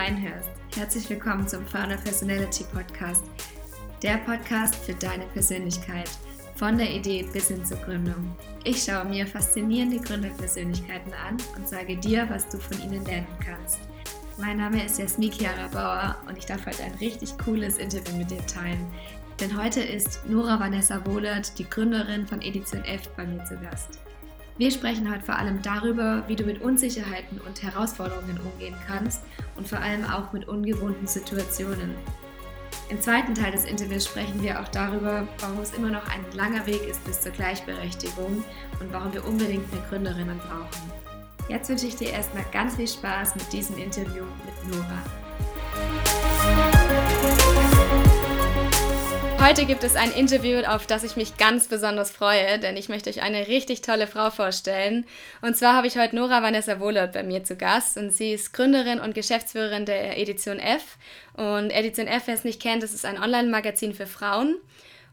reinhörst. Herzlich willkommen zum Founder Personality Podcast. Der Podcast für deine Persönlichkeit. Von der Idee bis hin zur Gründung. Ich schaue mir faszinierende Gründerpersönlichkeiten an und sage dir, was du von ihnen lernen kannst. Mein Name ist Jasmin Chiara Bauer und ich darf heute ein richtig cooles Interview mit dir teilen. Denn heute ist Nora Vanessa Wohlert, die Gründerin von Edition F, bei mir zu Gast. Wir sprechen heute vor allem darüber, wie du mit Unsicherheiten und Herausforderungen umgehen kannst und vor allem auch mit ungewohnten Situationen. Im zweiten Teil des Interviews sprechen wir auch darüber, warum es immer noch ein langer Weg ist bis zur Gleichberechtigung und warum wir unbedingt mehr Gründerinnen brauchen. Jetzt wünsche ich dir erstmal ganz viel Spaß mit diesem Interview mit Nora. Heute gibt es ein Interview, auf das ich mich ganz besonders freue, denn ich möchte euch eine richtig tolle Frau vorstellen. Und zwar habe ich heute Nora Vanessa Wohlert bei mir zu Gast und sie ist Gründerin und Geschäftsführerin der Edition F. Und Edition F, wer es nicht kennt, das ist ein Online-Magazin für Frauen.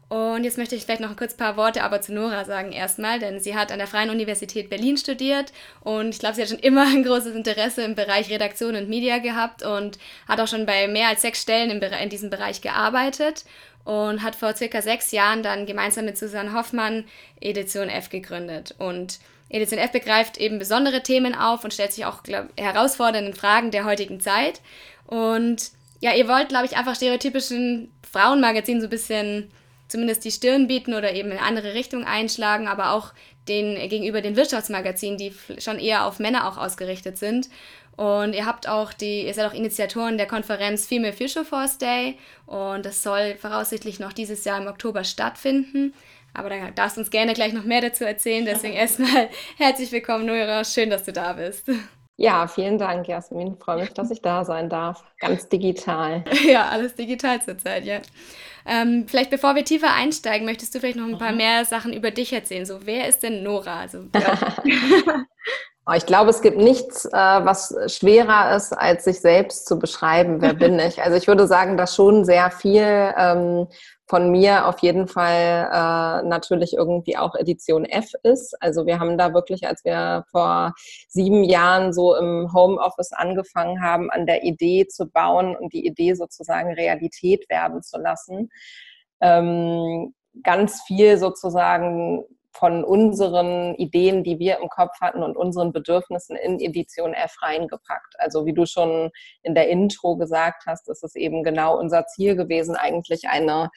Und jetzt möchte ich vielleicht noch kurz ein paar Worte aber zu Nora sagen erstmal, denn sie hat an der Freien Universität Berlin studiert und ich glaube, sie hat schon immer ein großes Interesse im Bereich Redaktion und Media gehabt und hat auch schon bei mehr als sechs Stellen in diesem Bereich gearbeitet und hat vor circa sechs Jahren dann gemeinsam mit Susanne Hoffmann Edition F gegründet. Und Edition F begreift eben besondere Themen auf und stellt sich auch glaub, herausfordernden Fragen der heutigen Zeit. Und ja, ihr wollt, glaube ich, einfach stereotypischen Frauenmagazinen so ein bisschen zumindest die Stirn bieten oder eben in eine andere Richtung einschlagen, aber auch den gegenüber den Wirtschaftsmagazinen, die schon eher auf Männer auch ausgerichtet sind. Und ihr habt auch die, ihr seid auch Initiatoren der Konferenz Female Future Force Day und das soll voraussichtlich noch dieses Jahr im Oktober stattfinden. Aber da darfst du uns gerne gleich noch mehr dazu erzählen. Deswegen erstmal herzlich willkommen, Nora. Schön, dass du da bist. Ja, vielen Dank, Jasmin. Ich freue mich, dass ich da sein darf. Ganz digital. Ja, alles digital zurzeit, ja. Ähm, vielleicht bevor wir tiefer einsteigen, möchtest du vielleicht noch ein paar mhm. mehr Sachen über dich erzählen? So, wer ist denn Nora? Also. Ich glaube, es gibt nichts, äh, was schwerer ist, als sich selbst zu beschreiben, wer bin ich. Also ich würde sagen, dass schon sehr viel ähm, von mir auf jeden Fall äh, natürlich irgendwie auch Edition F ist. Also wir haben da wirklich, als wir vor sieben Jahren so im Homeoffice angefangen haben, an der Idee zu bauen und die Idee sozusagen Realität werden zu lassen, ähm, ganz viel sozusagen von unseren Ideen, die wir im Kopf hatten und unseren Bedürfnissen in Edition F reingepackt. Also wie du schon in der Intro gesagt hast, ist es eben genau unser Ziel gewesen, eigentlich eine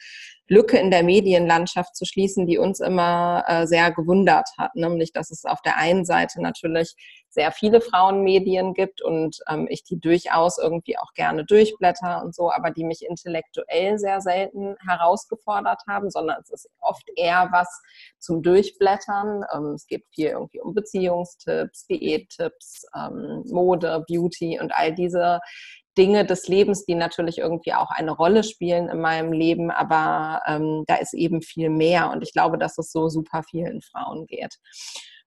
Lücke in der Medienlandschaft zu schließen, die uns immer äh, sehr gewundert hat. Nämlich, dass es auf der einen Seite natürlich sehr viele Frauenmedien gibt und ähm, ich die durchaus irgendwie auch gerne durchblätter und so, aber die mich intellektuell sehr selten herausgefordert haben, sondern es ist oft eher was zum Durchblättern. Ähm, es geht viel irgendwie um Beziehungstipps, Diättipps, ähm, Mode, Beauty und all diese Dinge des Lebens, die natürlich irgendwie auch eine Rolle spielen in meinem Leben, aber ähm, da ist eben viel mehr und ich glaube, dass es so super vielen Frauen geht.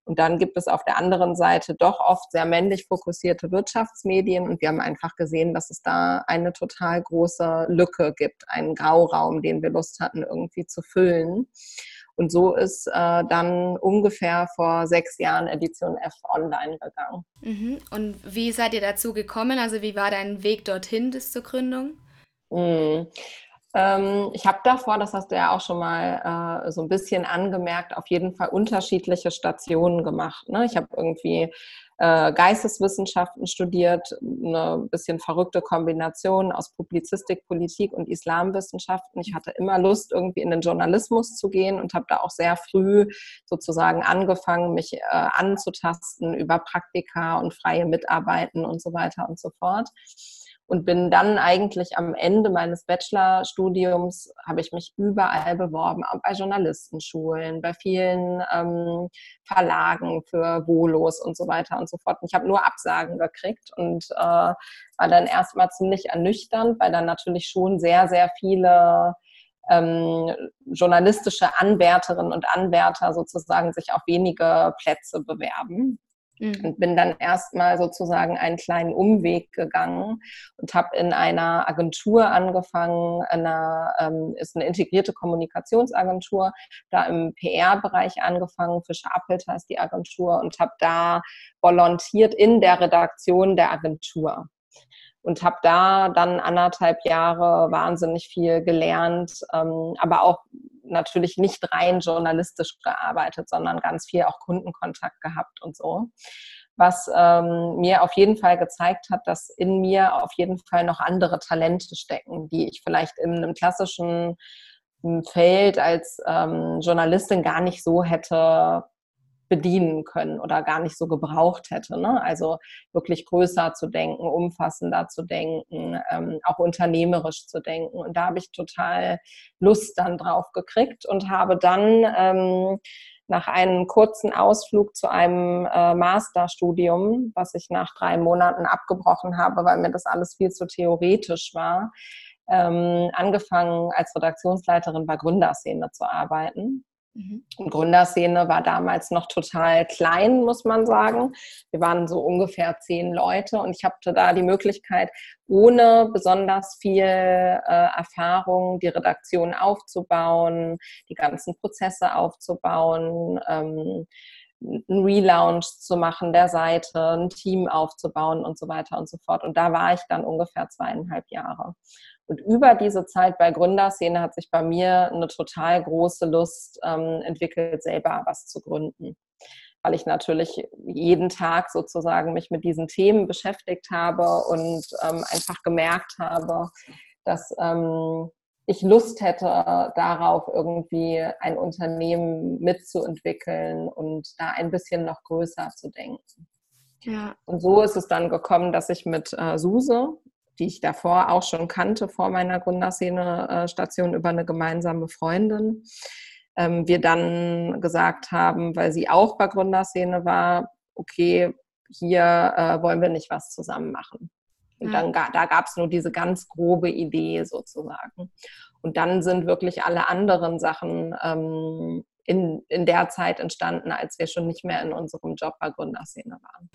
Und dann gibt es auf der anderen Seite doch oft sehr männlich fokussierte Wirtschaftsmedien. Und wir haben einfach gesehen, dass es da eine total große Lücke gibt, einen Grauraum, den wir Lust hatten, irgendwie zu füllen. Und so ist äh, dann ungefähr vor sechs Jahren Edition F online gegangen. Mhm. Und wie seid ihr dazu gekommen? Also wie war dein Weg dorthin bis zur Gründung? Mhm. Ähm, ich habe davor, das hast du ja auch schon mal äh, so ein bisschen angemerkt, auf jeden Fall unterschiedliche Stationen gemacht. Ne? Ich habe irgendwie äh, Geisteswissenschaften studiert, eine bisschen verrückte Kombination aus Publizistik, Politik und Islamwissenschaften. Ich hatte immer Lust, irgendwie in den Journalismus zu gehen und habe da auch sehr früh sozusagen angefangen, mich äh, anzutasten über Praktika und freie Mitarbeiten und so weiter und so fort und bin dann eigentlich am Ende meines Bachelorstudiums, habe ich mich überall beworben, auch bei Journalistenschulen, bei vielen ähm, Verlagen für Volos und so weiter und so fort. Und ich habe nur Absagen gekriegt und äh, war dann erstmal ziemlich ernüchternd, weil dann natürlich schon sehr, sehr viele ähm, journalistische Anwärterinnen und Anwärter sozusagen sich auf wenige Plätze bewerben. Mhm. Und bin dann erstmal sozusagen einen kleinen Umweg gegangen und habe in einer Agentur angefangen, einer, ähm, ist eine integrierte Kommunikationsagentur, da im PR-Bereich angefangen, Fischer Appelt heißt die Agentur und habe da volontiert in der Redaktion der Agentur. Und habe da dann anderthalb Jahre wahnsinnig viel gelernt, ähm, aber auch natürlich nicht rein journalistisch gearbeitet, sondern ganz viel auch Kundenkontakt gehabt und so. Was ähm, mir auf jeden Fall gezeigt hat, dass in mir auf jeden Fall noch andere Talente stecken, die ich vielleicht in einem klassischen hm, Feld als ähm, Journalistin gar nicht so hätte bedienen können oder gar nicht so gebraucht hätte. Ne? Also wirklich größer zu denken, umfassender zu denken, ähm, auch unternehmerisch zu denken. Und da habe ich total Lust dann drauf gekriegt und habe dann ähm, nach einem kurzen Ausflug zu einem äh, Masterstudium, was ich nach drei Monaten abgebrochen habe, weil mir das alles viel zu theoretisch war, ähm, angefangen als Redaktionsleiterin bei Gründerszene zu arbeiten. Mhm. Die Gründerszene war damals noch total klein, muss man sagen. Wir waren so ungefähr zehn Leute und ich hatte da die Möglichkeit, ohne besonders viel äh, Erfahrung die Redaktion aufzubauen, die ganzen Prozesse aufzubauen. Ähm, einen Relaunch zu machen der Seite, ein Team aufzubauen und so weiter und so fort. Und da war ich dann ungefähr zweieinhalb Jahre. Und über diese Zeit bei Gründerszene hat sich bei mir eine total große Lust ähm, entwickelt, selber was zu gründen. Weil ich natürlich jeden Tag sozusagen mich mit diesen Themen beschäftigt habe und ähm, einfach gemerkt habe, dass ähm, ich Lust hätte, darauf irgendwie ein Unternehmen mitzuentwickeln und da ein bisschen noch größer zu denken. Ja. Und so ist es dann gekommen, dass ich mit äh, Suse, die ich davor auch schon kannte, vor meiner Gründerszene-Station über eine gemeinsame Freundin. Ähm, wir dann gesagt haben, weil sie auch bei Gründerszene war, okay, hier äh, wollen wir nicht was zusammen machen. Und dann da gab es nur diese ganz grobe Idee sozusagen. Und dann sind wirklich alle anderen Sachen ähm, in, in der Zeit entstanden, als wir schon nicht mehr in unserem Job bei Gründerszene waren.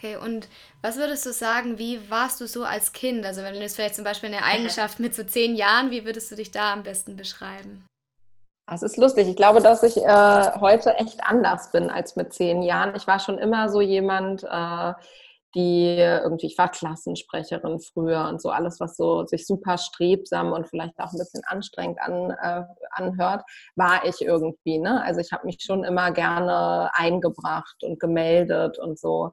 Okay, und was würdest du sagen, wie warst du so als Kind? Also wenn du jetzt vielleicht zum Beispiel eine Eigenschaft mit so zehn Jahren, wie würdest du dich da am besten beschreiben? Das ist lustig. Ich glaube, dass ich äh, heute echt anders bin als mit zehn Jahren. Ich war schon immer so jemand, äh, die irgendwie, ich war Klassensprecherin früher und so alles, was so sich super strebsam und vielleicht auch ein bisschen anstrengend an, äh, anhört, war ich irgendwie. Ne? Also ich habe mich schon immer gerne eingebracht und gemeldet und so.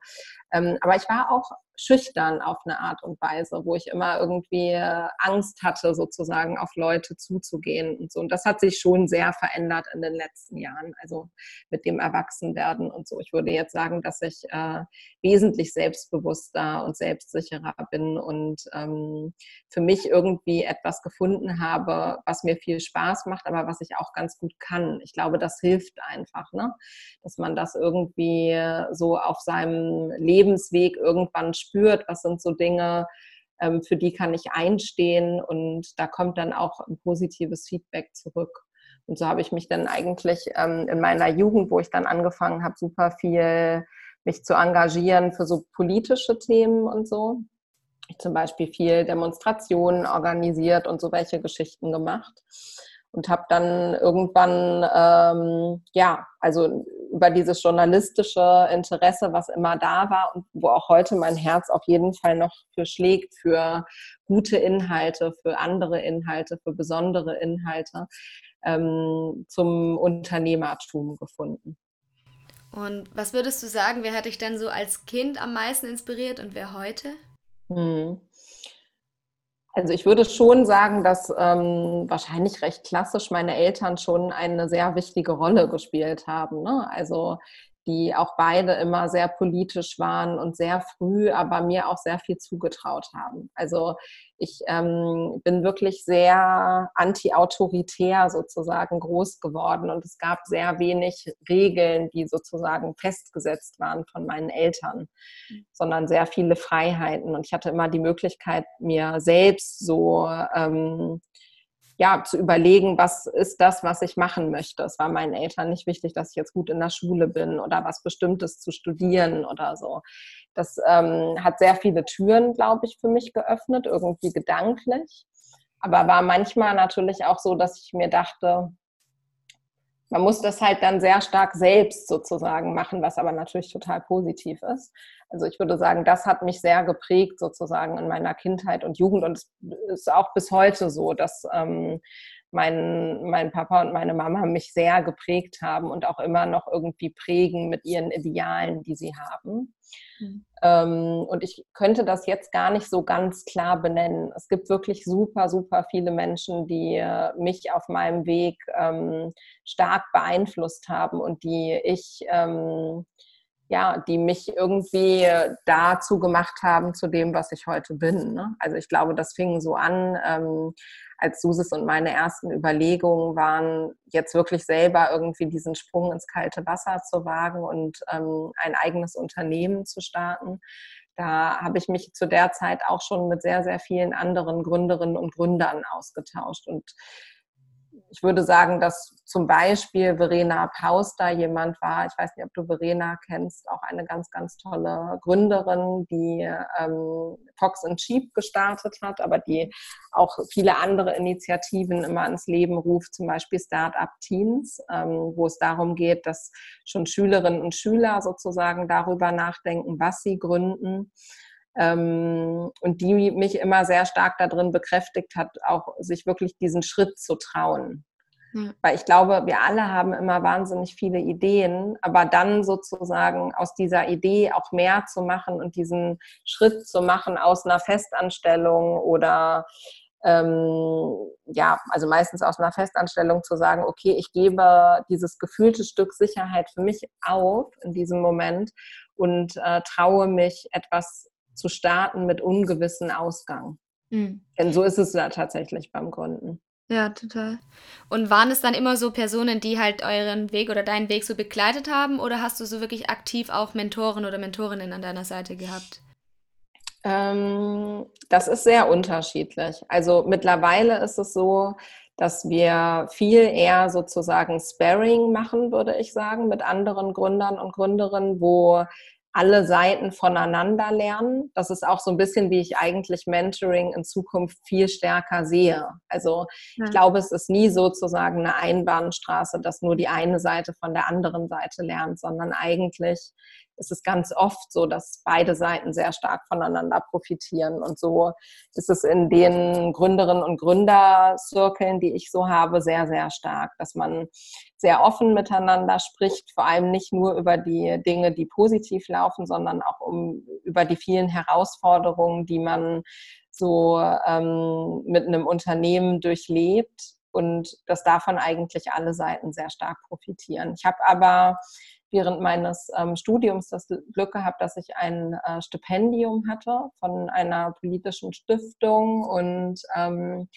Ähm, aber ich war auch schüchtern auf eine Art und Weise, wo ich immer irgendwie Angst hatte, sozusagen auf Leute zuzugehen und so. Und das hat sich schon sehr verändert in den letzten Jahren, also mit dem Erwachsenwerden und so. Ich würde jetzt sagen, dass ich äh, wesentlich selbstbewusster und selbstsicherer bin und ähm, für mich irgendwie etwas gefunden habe, was mir viel Spaß macht, aber was ich auch ganz gut kann. Ich glaube, das hilft einfach, ne? dass man das irgendwie so auf seinem Lebensweg irgendwann spürt, was sind so Dinge, ähm, für die kann ich einstehen und da kommt dann auch ein positives Feedback zurück. Und so habe ich mich dann eigentlich ähm, in meiner Jugend, wo ich dann angefangen habe, super viel mich zu engagieren für so politische Themen und so. Ich zum Beispiel viel Demonstrationen organisiert und so welche Geschichten gemacht und habe dann irgendwann, ähm, ja, also über dieses journalistische Interesse, was immer da war und wo auch heute mein Herz auf jeden Fall noch für schlägt, für gute Inhalte, für andere Inhalte, für besondere Inhalte, ähm, zum Unternehmertum gefunden. Und was würdest du sagen, wer hat dich dann so als Kind am meisten inspiriert und wer heute? Hm. Also ich würde schon sagen, dass ähm, wahrscheinlich recht klassisch meine Eltern schon eine sehr wichtige Rolle gespielt haben. Ne? Also die auch beide immer sehr politisch waren und sehr früh, aber mir auch sehr viel zugetraut haben. Also ich ähm, bin wirklich sehr anti-autoritär sozusagen groß geworden und es gab sehr wenig Regeln, die sozusagen festgesetzt waren von meinen Eltern, sondern sehr viele Freiheiten. Und ich hatte immer die Möglichkeit, mir selbst so ähm, ja, zu überlegen, was ist das, was ich machen möchte. Es war meinen Eltern nicht wichtig, dass ich jetzt gut in der Schule bin oder was Bestimmtes zu studieren oder so. Das ähm, hat sehr viele Türen, glaube ich, für mich geöffnet, irgendwie gedanklich. Aber war manchmal natürlich auch so, dass ich mir dachte, man muss das halt dann sehr stark selbst sozusagen machen, was aber natürlich total positiv ist. Also ich würde sagen, das hat mich sehr geprägt sozusagen in meiner Kindheit und Jugend und es ist auch bis heute so, dass ähm, mein, mein Papa und meine Mama mich sehr geprägt haben und auch immer noch irgendwie prägen mit ihren Idealen, die sie haben. Mhm. Ähm, und ich könnte das jetzt gar nicht so ganz klar benennen. Es gibt wirklich super, super viele Menschen, die äh, mich auf meinem Weg ähm, stark beeinflusst haben und die ich ähm, ja, die mich irgendwie dazu gemacht haben, zu dem, was ich heute bin. Ne? Also ich glaube, das fing so an, ähm, als Susis und meine ersten Überlegungen waren, jetzt wirklich selber irgendwie diesen Sprung ins kalte Wasser zu wagen und ähm, ein eigenes Unternehmen zu starten. Da habe ich mich zu der Zeit auch schon mit sehr, sehr vielen anderen Gründerinnen und Gründern ausgetauscht. Und ich würde sagen, dass zum Beispiel Verena Paus da jemand war, ich weiß nicht, ob du Verena kennst, auch eine ganz, ganz tolle Gründerin, die ähm, Fox and Sheep gestartet hat, aber die auch viele andere Initiativen immer ins Leben ruft, zum Beispiel Startup Teens, ähm, wo es darum geht, dass schon Schülerinnen und Schüler sozusagen darüber nachdenken, was sie gründen ähm, und die mich immer sehr stark darin bekräftigt hat, auch sich wirklich diesen Schritt zu trauen. Ja. Weil ich glaube, wir alle haben immer wahnsinnig viele Ideen, aber dann sozusagen aus dieser Idee auch mehr zu machen und diesen Schritt zu machen aus einer Festanstellung oder ähm, ja, also meistens aus einer Festanstellung zu sagen, okay, ich gebe dieses gefühlte Stück Sicherheit für mich auf in diesem Moment und äh, traue mich etwas zu starten mit ungewissen Ausgang. Mhm. Denn so ist es ja tatsächlich beim Gründen. Ja, total. Und waren es dann immer so Personen, die halt euren Weg oder deinen Weg so begleitet haben oder hast du so wirklich aktiv auch Mentoren oder Mentorinnen an deiner Seite gehabt? Ähm, das ist sehr unterschiedlich. Also mittlerweile ist es so, dass wir viel eher sozusagen Sparring machen, würde ich sagen, mit anderen Gründern und Gründerinnen, wo alle Seiten voneinander lernen. Das ist auch so ein bisschen, wie ich eigentlich Mentoring in Zukunft viel stärker sehe. Also ja. ich glaube, es ist nie sozusagen eine Einbahnstraße, dass nur die eine Seite von der anderen Seite lernt, sondern eigentlich ist es ganz oft so, dass beide Seiten sehr stark voneinander profitieren. Und so ist es in den Gründerinnen und Gründerzirkeln, die ich so habe, sehr, sehr stark, dass man sehr offen miteinander spricht, vor allem nicht nur über die Dinge, die positiv laufen, sondern auch um, über die vielen Herausforderungen, die man so ähm, mit einem Unternehmen durchlebt und dass davon eigentlich alle Seiten sehr stark profitieren. Ich habe aber während meines ähm, Studiums das Glück gehabt, dass ich ein äh, Stipendium hatte von einer politischen Stiftung und ähm,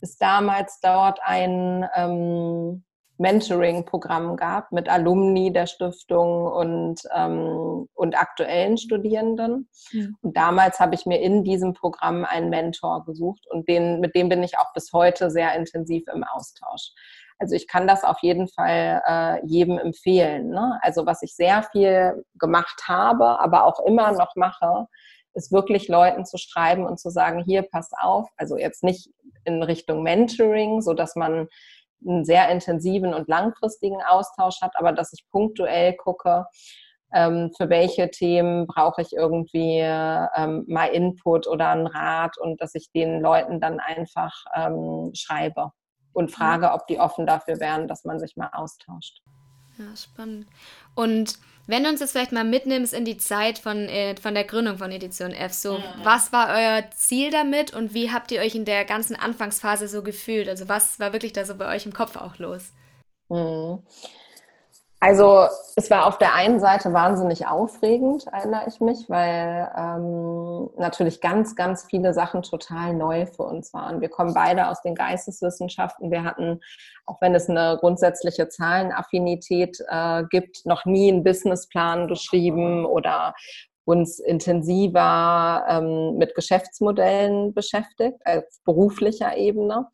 es damals dort ein ähm, Mentoring-Programm gab mit Alumni der Stiftung und, ähm, und aktuellen Studierenden. Mhm. Und damals habe ich mir in diesem Programm einen Mentor gesucht und den, mit dem bin ich auch bis heute sehr intensiv im Austausch. Also ich kann das auf jeden Fall äh, jedem empfehlen. Ne? Also was ich sehr viel gemacht habe, aber auch immer noch mache, ist wirklich Leuten zu schreiben und zu sagen, hier, pass auf, also jetzt nicht in Richtung Mentoring, so dass man einen sehr intensiven und langfristigen Austausch hat, aber dass ich punktuell gucke, ähm, für welche Themen brauche ich irgendwie ähm, mal Input oder einen Rat und dass ich den Leuten dann einfach ähm, schreibe und frage, ob die offen dafür wären, dass man sich mal austauscht. Ja, spannend. Und wenn du uns jetzt vielleicht mal mitnimmst in die Zeit von, äh, von der Gründung von Edition F, so mhm. was war euer Ziel damit und wie habt ihr euch in der ganzen Anfangsphase so gefühlt? Also was war wirklich da so bei euch im Kopf auch los? Mhm. Also es war auf der einen Seite wahnsinnig aufregend, erinnere ich mich, weil ähm, natürlich ganz, ganz viele Sachen total neu für uns waren. Wir kommen beide aus den Geisteswissenschaften. Wir hatten, auch wenn es eine grundsätzliche Zahlenaffinität äh, gibt, noch nie einen Businessplan geschrieben oder uns intensiver ähm, mit Geschäftsmodellen beschäftigt, auf beruflicher Ebene.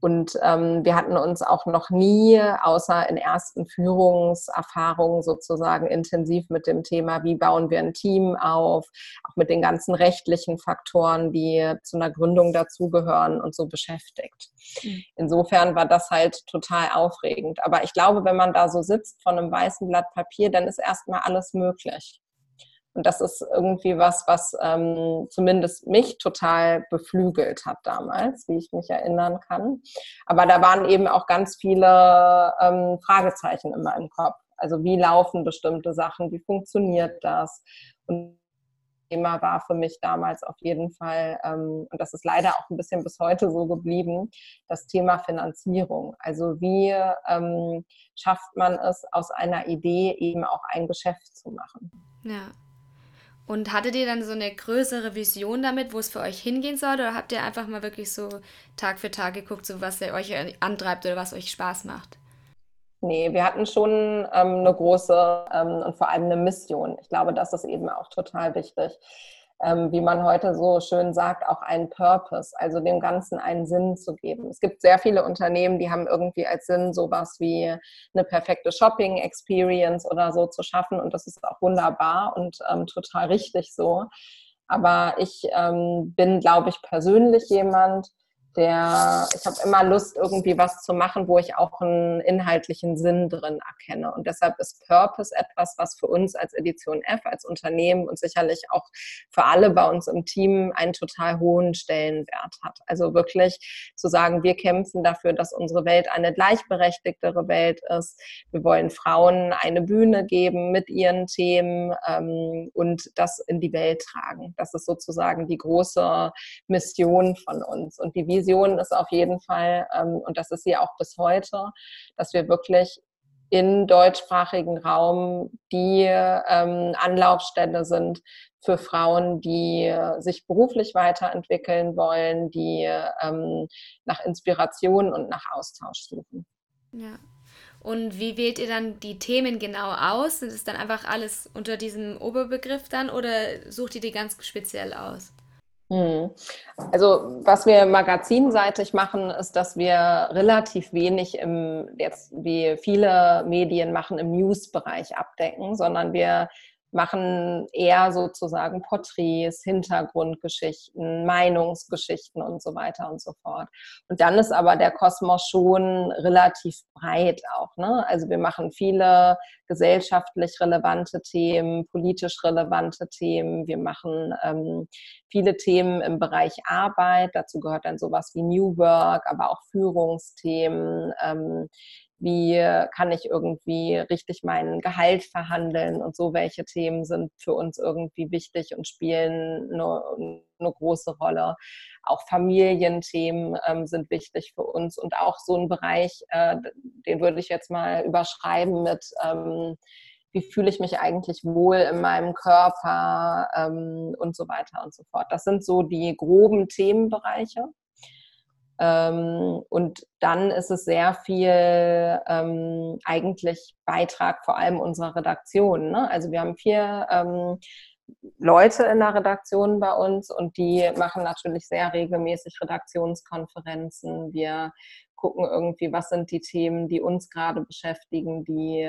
Und ähm, wir hatten uns auch noch nie, außer in ersten Führungserfahrungen sozusagen, intensiv mit dem Thema, wie bauen wir ein Team auf, auch mit den ganzen rechtlichen Faktoren, die zu einer Gründung dazugehören und so beschäftigt. Mhm. Insofern war das halt total aufregend. Aber ich glaube, wenn man da so sitzt von einem weißen Blatt Papier, dann ist erstmal alles möglich. Und das ist irgendwie was, was ähm, zumindest mich total beflügelt hat damals, wie ich mich erinnern kann. Aber da waren eben auch ganz viele ähm, Fragezeichen in meinem Kopf. Also wie laufen bestimmte Sachen, wie funktioniert das? Und Thema war für mich damals auf jeden Fall, ähm, und das ist leider auch ein bisschen bis heute so geblieben, das Thema Finanzierung. Also wie ähm, schafft man es, aus einer Idee eben auch ein Geschäft zu machen? Ja. Und hattet ihr dann so eine größere Vision damit, wo es für euch hingehen soll? Oder habt ihr einfach mal wirklich so Tag für Tag geguckt, so was euch antreibt oder was euch Spaß macht? Nee, wir hatten schon ähm, eine große ähm, und vor allem eine Mission. Ich glaube, das ist eben auch total wichtig ähm, wie man heute so schön sagt, auch einen Purpose, also dem Ganzen einen Sinn zu geben. Es gibt sehr viele Unternehmen, die haben irgendwie als Sinn sowas wie eine perfekte Shopping-Experience oder so zu schaffen und das ist auch wunderbar und ähm, total richtig so. Aber ich ähm, bin, glaube ich, persönlich jemand, der, ich habe immer Lust, irgendwie was zu machen, wo ich auch einen inhaltlichen Sinn drin erkenne. Und deshalb ist Purpose etwas, was für uns als Edition F, als Unternehmen und sicherlich auch für alle bei uns im Team einen total hohen Stellenwert hat. Also wirklich zu sagen, wir kämpfen dafür, dass unsere Welt eine gleichberechtigtere Welt ist. Wir wollen Frauen eine Bühne geben mit ihren Themen ähm, und das in die Welt tragen. Das ist sozusagen die große Mission von uns. Und die Vision ist auf jeden Fall, ähm, und das ist sie auch bis heute, dass wir wirklich im deutschsprachigen Raum die ähm, Anlaufstelle sind für Frauen, die sich beruflich weiterentwickeln wollen, die ähm, nach Inspiration und nach Austausch suchen. Ja. Und wie wählt ihr dann die Themen genau aus? Sind es dann einfach alles unter diesem Oberbegriff dann oder sucht ihr die ganz speziell aus? Hm. Also was wir magazinseitig machen, ist, dass wir relativ wenig im, jetzt wie viele Medien machen, im News-Bereich abdecken, sondern wir machen eher sozusagen Porträts, Hintergrundgeschichten, Meinungsgeschichten und so weiter und so fort. Und dann ist aber der Kosmos schon relativ breit auch. Ne? Also wir machen viele gesellschaftlich relevante Themen, politisch relevante Themen. Wir machen ähm, viele Themen im Bereich Arbeit. Dazu gehört dann sowas wie New Work, aber auch Führungsthemen. Ähm, wie kann ich irgendwie richtig mein Gehalt verhandeln und so, welche Themen sind für uns irgendwie wichtig und spielen eine, eine große Rolle. Auch Familienthemen ähm, sind wichtig für uns und auch so ein Bereich, äh, den würde ich jetzt mal überschreiben mit, ähm, wie fühle ich mich eigentlich wohl in meinem Körper ähm, und so weiter und so fort. Das sind so die groben Themenbereiche. Ähm, und dann ist es sehr viel ähm, eigentlich Beitrag vor allem unserer Redaktion. Ne? Also wir haben vier ähm, Leute in der Redaktion bei uns und die machen natürlich sehr regelmäßig Redaktionskonferenzen. Wir gucken irgendwie, was sind die Themen, die uns gerade beschäftigen, die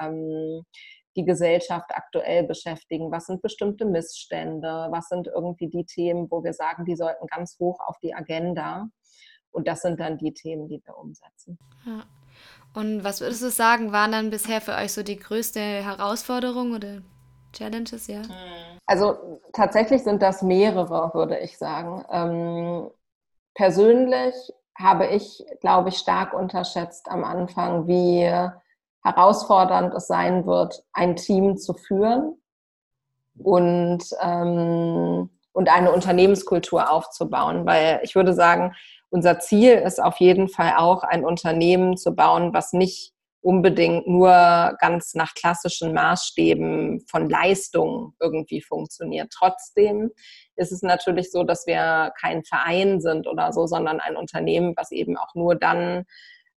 ähm, die Gesellschaft aktuell beschäftigen. Was sind bestimmte Missstände? Was sind irgendwie die Themen, wo wir sagen, die sollten ganz hoch auf die Agenda? Und das sind dann die Themen, die wir umsetzen. Ja. Und was würdest du sagen, waren dann bisher für euch so die größte Herausforderung oder Challenges, ja? Also tatsächlich sind das mehrere, würde ich sagen. Ähm, persönlich habe ich, glaube ich, stark unterschätzt am Anfang, wie herausfordernd es sein wird, ein Team zu führen und, ähm, und eine Unternehmenskultur aufzubauen. Weil ich würde sagen, unser Ziel ist auf jeden Fall auch, ein Unternehmen zu bauen, was nicht unbedingt nur ganz nach klassischen Maßstäben von Leistung irgendwie funktioniert. Trotzdem ist es natürlich so, dass wir kein Verein sind oder so, sondern ein Unternehmen, was eben auch nur dann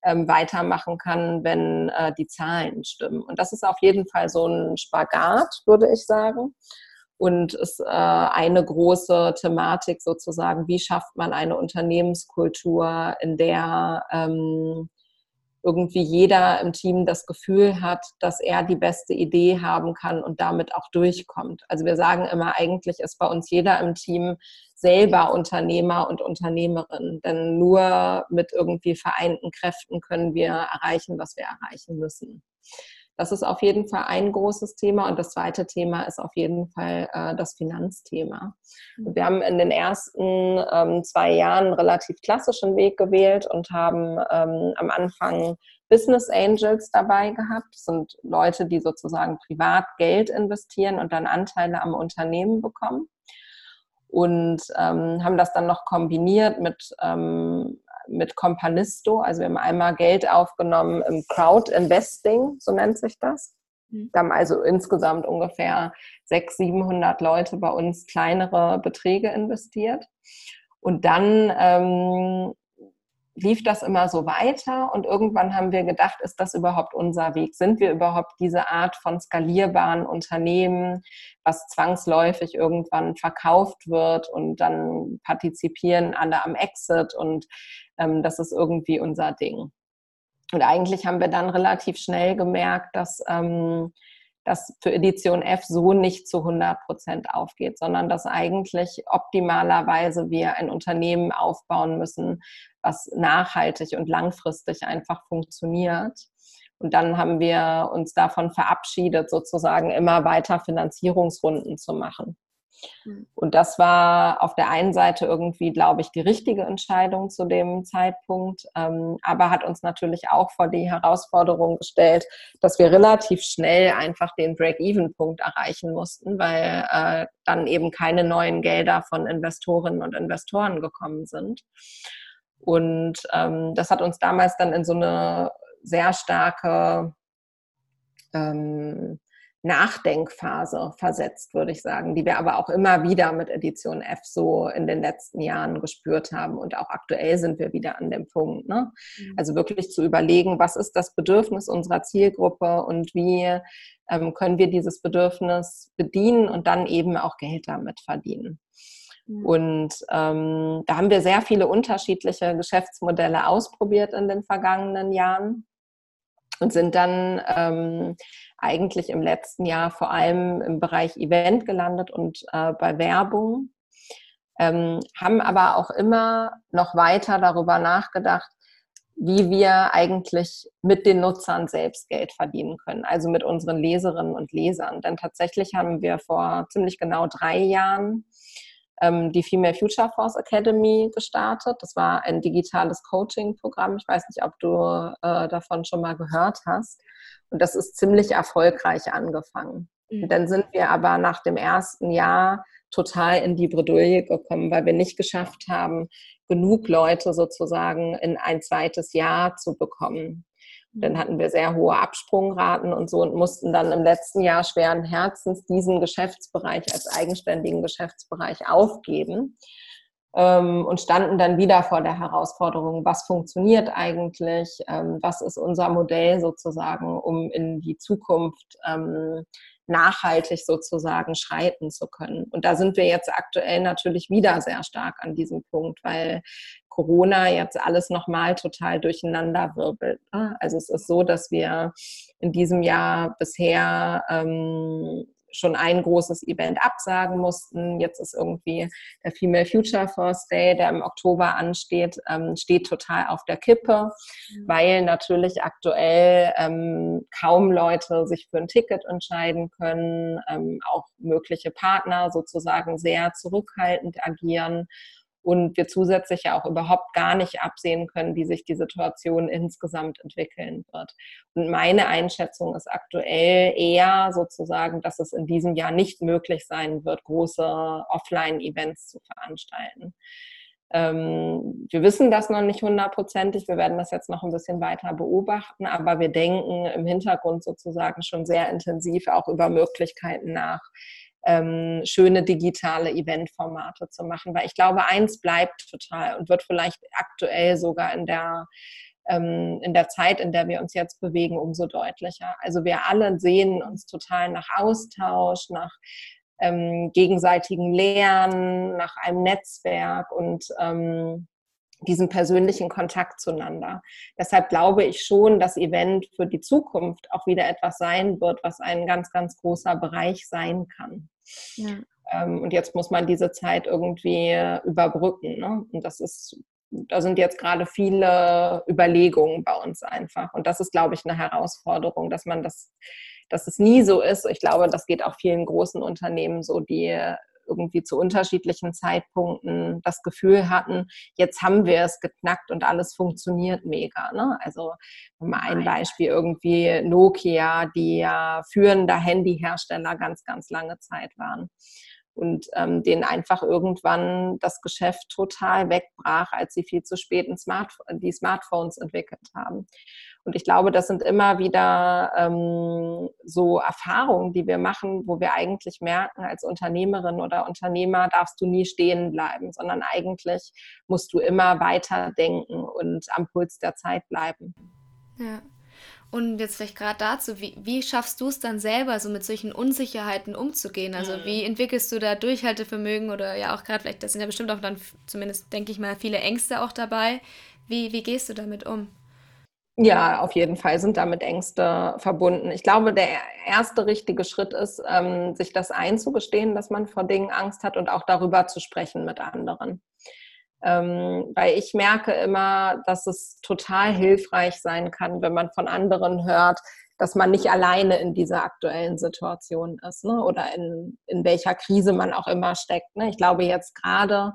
ähm, weitermachen kann, wenn äh, die Zahlen stimmen. Und das ist auf jeden Fall so ein Spagat, würde ich sagen. Und ist äh, eine große Thematik sozusagen, wie schafft man eine Unternehmenskultur, in der ähm, irgendwie jeder im Team das Gefühl hat, dass er die beste Idee haben kann und damit auch durchkommt. Also wir sagen immer, eigentlich ist bei uns jeder im Team selber Unternehmer und Unternehmerin, denn nur mit irgendwie vereinten Kräften können wir erreichen, was wir erreichen müssen. Das ist auf jeden Fall ein großes Thema. Und das zweite Thema ist auf jeden Fall äh, das Finanzthema. Mhm. Wir haben in den ersten ähm, zwei Jahren einen relativ klassischen Weg gewählt und haben ähm, am Anfang Business Angels dabei gehabt. Das sind Leute, die sozusagen privat Geld investieren und dann Anteile am Unternehmen bekommen und ähm, haben das dann noch kombiniert mit ähm, mit Companisto. Also wir haben einmal Geld aufgenommen im Crowd Investing, so nennt sich das. Mhm. Wir haben also insgesamt ungefähr 600, 700 Leute bei uns kleinere Beträge investiert. Und dann ähm, lief das immer so weiter und irgendwann haben wir gedacht, ist das überhaupt unser Weg? Sind wir überhaupt diese Art von skalierbaren Unternehmen, was zwangsläufig irgendwann verkauft wird und dann partizipieren alle am Exit und ähm, das ist irgendwie unser Ding. Und eigentlich haben wir dann relativ schnell gemerkt, dass ähm, das für Edition F so nicht zu 100 Prozent aufgeht, sondern dass eigentlich optimalerweise wir ein Unternehmen aufbauen müssen, was nachhaltig und langfristig einfach funktioniert. Und dann haben wir uns davon verabschiedet, sozusagen immer weiter Finanzierungsrunden zu machen. Hm. Und das war auf der einen Seite irgendwie, glaube ich, die richtige Entscheidung zu dem Zeitpunkt, ähm, aber hat uns natürlich auch vor die Herausforderung gestellt, dass wir relativ schnell einfach den Break-Even-Punkt erreichen mussten, weil äh, dann eben keine neuen Gelder von Investorinnen und Investoren gekommen sind. Und ähm, das hat uns damals dann in so eine sehr starke ähm, Nachdenkphase versetzt, würde ich sagen, die wir aber auch immer wieder mit Edition F so in den letzten Jahren gespürt haben. Und auch aktuell sind wir wieder an dem Punkt. Ne? Mhm. Also wirklich zu überlegen, was ist das Bedürfnis unserer Zielgruppe und wie ähm, können wir dieses Bedürfnis bedienen und dann eben auch Geld damit verdienen. Mhm. Und ähm, da haben wir sehr viele unterschiedliche Geschäftsmodelle ausprobiert in den vergangenen Jahren und sind dann ähm, eigentlich im letzten Jahr vor allem im Bereich Event gelandet und äh, bei Werbung, ähm, haben aber auch immer noch weiter darüber nachgedacht, wie wir eigentlich mit den Nutzern selbst Geld verdienen können, also mit unseren Leserinnen und Lesern. Denn tatsächlich haben wir vor ziemlich genau drei Jahren ähm, die Female Future Force Academy gestartet. Das war ein digitales Coaching-Programm. Ich weiß nicht, ob du äh, davon schon mal gehört hast. Und das ist ziemlich erfolgreich angefangen. Mhm. Dann sind wir aber nach dem ersten Jahr total in die Bredouille gekommen, weil wir nicht geschafft haben, genug Leute sozusagen in ein zweites Jahr zu bekommen. Dann hatten wir sehr hohe Absprungraten und so und mussten dann im letzten Jahr schweren Herzens diesen Geschäftsbereich als eigenständigen Geschäftsbereich aufgeben ähm, und standen dann wieder vor der Herausforderung, was funktioniert eigentlich, ähm, was ist unser Modell sozusagen, um in die Zukunft ähm, nachhaltig sozusagen schreiten zu können. Und da sind wir jetzt aktuell natürlich wieder sehr stark an diesem Punkt, weil Corona jetzt alles nochmal total durcheinander wirbelt. Ne? Also es ist so, dass wir in diesem Jahr bisher ähm, schon ein großes Event absagen mussten. Jetzt ist irgendwie der Female Future Force Day, der im Oktober ansteht, ähm, steht total auf der Kippe, mhm. weil natürlich aktuell ähm, kaum Leute sich für ein Ticket entscheiden können, ähm, auch mögliche Partner sozusagen sehr zurückhaltend agieren und wir zusätzlich ja auch überhaupt gar nicht absehen können, wie sich die Situation insgesamt entwickeln wird. Und meine Einschätzung ist aktuell eher sozusagen, dass es in diesem Jahr nicht möglich sein wird, große Offline-Events zu veranstalten. Ähm, wir wissen das noch nicht hundertprozentig. Wir werden das jetzt noch ein bisschen weiter beobachten, aber wir denken im Hintergrund sozusagen schon sehr intensiv auch über Möglichkeiten nach, ähm, schöne digitale Eventformate zu machen. Weil ich glaube, eins bleibt total und wird vielleicht aktuell sogar in der ähm, in der Zeit, in der wir uns jetzt bewegen, umso deutlicher. Also wir alle sehen uns total nach Austausch, nach ähm, gegenseitigen Lernen, nach einem Netzwerk und ähm, diesen persönlichen Kontakt zueinander. Deshalb glaube ich schon, dass Event für die Zukunft auch wieder etwas sein wird, was ein ganz, ganz großer Bereich sein kann. Ähm, und jetzt muss man diese Zeit irgendwie überbrücken. Ne? Und das ist, da sind jetzt gerade viele Überlegungen bei uns einfach. Und das ist, glaube ich, eine Herausforderung, dass man das, dass es nie so ist. Ich glaube, das geht auch vielen großen Unternehmen so, die irgendwie zu unterschiedlichen Zeitpunkten das Gefühl hatten, jetzt haben wir es geknackt und alles funktioniert mega. Ne? Also mal ein Beispiel irgendwie Nokia, die ja führender Handyhersteller ganz, ganz lange Zeit waren und ähm, denen einfach irgendwann das Geschäft total wegbrach, als sie viel zu spät Smart die Smartphones entwickelt haben. Und ich glaube, das sind immer wieder ähm, so Erfahrungen, die wir machen, wo wir eigentlich merken, als Unternehmerin oder Unternehmer darfst du nie stehen bleiben, sondern eigentlich musst du immer weiter denken und am Puls der Zeit bleiben. Ja. Und jetzt vielleicht gerade dazu, wie, wie schaffst du es dann selber, so mit solchen Unsicherheiten umzugehen? Also mhm. wie entwickelst du da Durchhaltevermögen oder ja auch gerade vielleicht, das sind ja bestimmt auch dann zumindest, denke ich mal, viele Ängste auch dabei. Wie, wie gehst du damit um? Ja, auf jeden Fall sind damit Ängste verbunden. Ich glaube, der erste richtige Schritt ist, ähm, sich das einzugestehen, dass man vor Dingen Angst hat und auch darüber zu sprechen mit anderen. Ähm, weil ich merke immer, dass es total hilfreich sein kann, wenn man von anderen hört, dass man nicht alleine in dieser aktuellen Situation ist ne? oder in, in welcher Krise man auch immer steckt. Ne? Ich glaube, jetzt gerade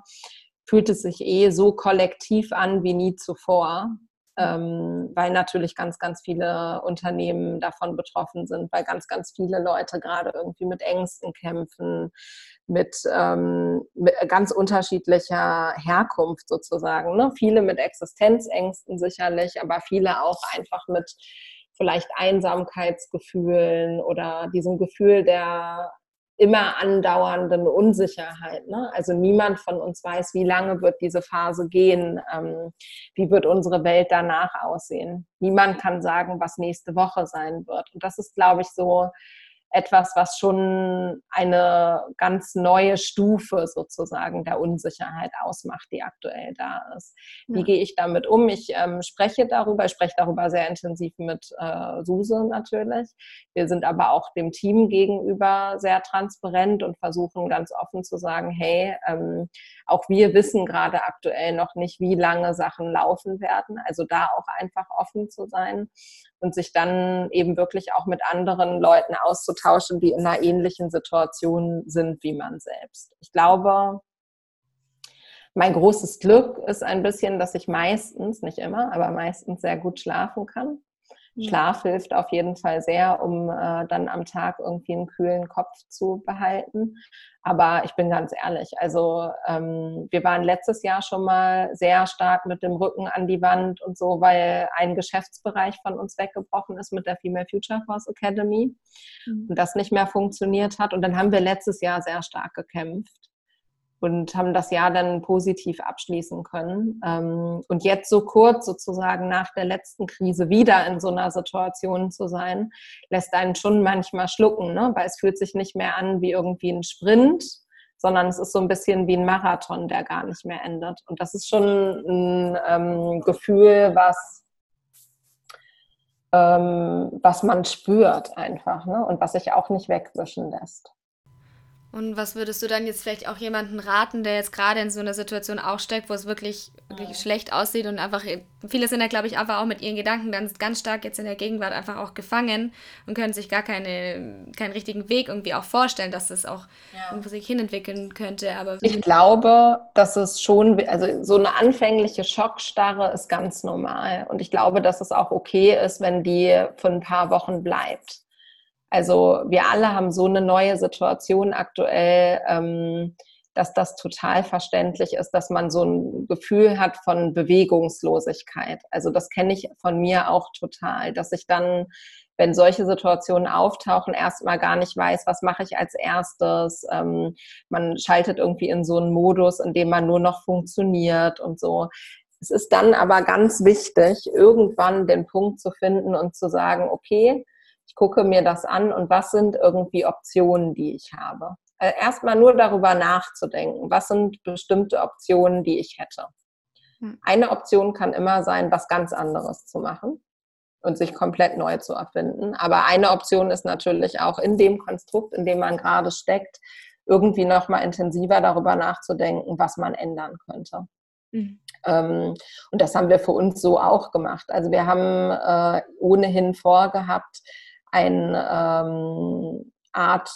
fühlt es sich eh so kollektiv an wie nie zuvor ähm, weil natürlich ganz, ganz viele Unternehmen davon betroffen sind, weil ganz, ganz viele Leute gerade irgendwie mit Ängsten kämpfen, mit, ähm, mit ganz unterschiedlicher Herkunft sozusagen. Ne? Viele mit Existenzängsten sicherlich, aber viele auch einfach mit vielleicht Einsamkeitsgefühlen oder diesem Gefühl der immer andauernden Unsicherheit. Ne? Also niemand von uns weiß, wie lange wird diese Phase gehen, ähm, wie wird unsere Welt danach aussehen. Niemand kann sagen, was nächste Woche sein wird. Und das ist, glaube ich, so etwas, was schon eine ganz neue Stufe sozusagen der Unsicherheit ausmacht, die aktuell da ist. Wie ja. gehe ich damit um? Ich ähm, spreche darüber, ich spreche darüber sehr intensiv mit äh, Suse natürlich. Wir sind aber auch dem Team gegenüber sehr transparent und versuchen ganz offen zu sagen, hey, ähm, auch wir wissen gerade aktuell noch nicht, wie lange Sachen laufen werden. Also da auch einfach offen zu sein und sich dann eben wirklich auch mit anderen Leuten auszutauschen, die in einer ähnlichen Situation sind wie man selbst. Ich glaube, mein großes Glück ist ein bisschen, dass ich meistens, nicht immer, aber meistens sehr gut schlafen kann. Schlaf hilft auf jeden Fall sehr, um äh, dann am Tag irgendwie einen kühlen Kopf zu behalten. Aber ich bin ganz ehrlich, also ähm, wir waren letztes Jahr schon mal sehr stark mit dem Rücken an die Wand und so, weil ein Geschäftsbereich von uns weggebrochen ist mit der Female Future Force Academy mhm. und das nicht mehr funktioniert hat. Und dann haben wir letztes Jahr sehr stark gekämpft und haben das Jahr dann positiv abschließen können. Ähm, und jetzt so kurz sozusagen nach der letzten Krise wieder in so einer Situation zu sein, lässt einen schon manchmal schlucken, ne? weil es fühlt sich nicht mehr an wie irgendwie ein Sprint, sondern es ist so ein bisschen wie ein Marathon, der gar nicht mehr endet. Und das ist schon ein ähm, Gefühl, was ähm, was man spürt einfach ne? und was sich auch nicht wegwischen lässt. Und was würdest du dann jetzt vielleicht auch jemanden raten, der jetzt gerade in so einer Situation auch steckt, wo es wirklich, wirklich ja. schlecht aussieht und einfach, viele sind ja, glaube ich, einfach auch mit ihren Gedanken dann ganz stark jetzt in der Gegenwart einfach auch gefangen und können sich gar keine, keinen richtigen Weg irgendwie auch vorstellen, dass das auch ja. irgendwo sich hinentwickeln könnte. Aber ich glaube, dass es schon, also so eine anfängliche Schockstarre ist ganz normal. Und ich glaube, dass es auch okay ist, wenn die für ein paar Wochen bleibt. Also wir alle haben so eine neue Situation aktuell, ähm, dass das total verständlich ist, dass man so ein Gefühl hat von Bewegungslosigkeit. Also das kenne ich von mir auch total, dass ich dann, wenn solche Situationen auftauchen, erstmal gar nicht weiß, was mache ich als erstes. Ähm, man schaltet irgendwie in so einen Modus, in dem man nur noch funktioniert und so. Es ist dann aber ganz wichtig, irgendwann den Punkt zu finden und zu sagen, okay, ich gucke mir das an und was sind irgendwie Optionen, die ich habe. Äh, Erstmal nur darüber nachzudenken, was sind bestimmte Optionen, die ich hätte. Hm. Eine Option kann immer sein, was ganz anderes zu machen und sich komplett neu zu erfinden. Aber eine Option ist natürlich auch in dem Konstrukt, in dem man gerade steckt, irgendwie noch mal intensiver darüber nachzudenken, was man ändern könnte. Mhm. Ähm, und das haben wir für uns so auch gemacht. Also wir haben äh, ohnehin vorgehabt, eine ähm, Art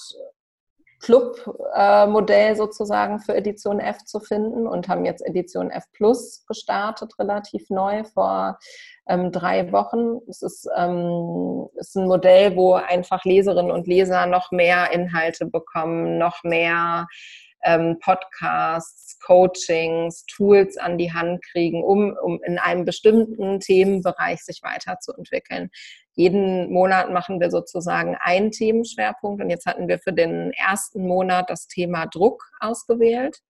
Club-Modell äh, sozusagen für Edition F zu finden und haben jetzt Edition F Plus gestartet, relativ neu vor ähm, drei Wochen. Es ist, ähm, ist ein Modell, wo einfach Leserinnen und Leser noch mehr Inhalte bekommen, noch mehr ähm, Podcasts, Coachings, Tools an die Hand kriegen, um, um in einem bestimmten Themenbereich sich weiterzuentwickeln. Jeden Monat machen wir sozusagen einen Themenschwerpunkt und jetzt hatten wir für den ersten Monat das Thema Druck ausgewählt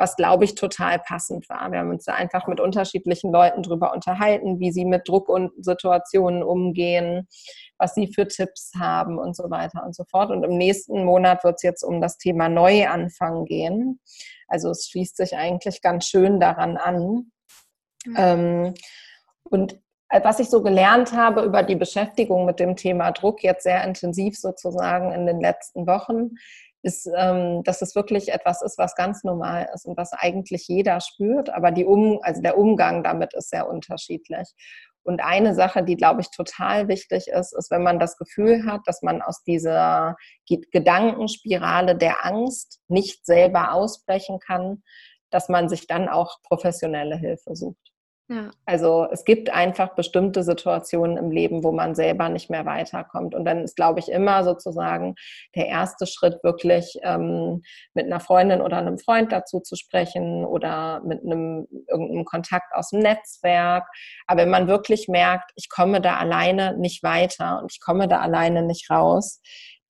was, glaube ich, total passend war. Wir haben uns da einfach mit unterschiedlichen Leuten drüber unterhalten, wie sie mit Druck und Situationen umgehen, was sie für Tipps haben und so weiter und so fort. Und im nächsten Monat wird es jetzt um das Thema Neuanfang gehen. Also es schließt sich eigentlich ganz schön daran an. Mhm. Ähm, und was ich so gelernt habe über die Beschäftigung mit dem Thema Druck, jetzt sehr intensiv sozusagen in den letzten Wochen, ist, ähm, dass es wirklich etwas ist, was ganz normal ist und was eigentlich jeder spürt, aber die um, also der Umgang damit ist sehr unterschiedlich. Und eine Sache, die, glaube ich, total wichtig ist, ist, wenn man das Gefühl hat, dass man aus dieser Gedankenspirale der Angst nicht selber ausbrechen kann, dass man sich dann auch professionelle Hilfe sucht. Also es gibt einfach bestimmte Situationen im Leben, wo man selber nicht mehr weiterkommt. Und dann ist, glaube ich, immer sozusagen der erste Schritt wirklich ähm, mit einer Freundin oder einem Freund dazu zu sprechen oder mit einem irgendeinem Kontakt aus dem Netzwerk. Aber wenn man wirklich merkt, ich komme da alleine nicht weiter und ich komme da alleine nicht raus,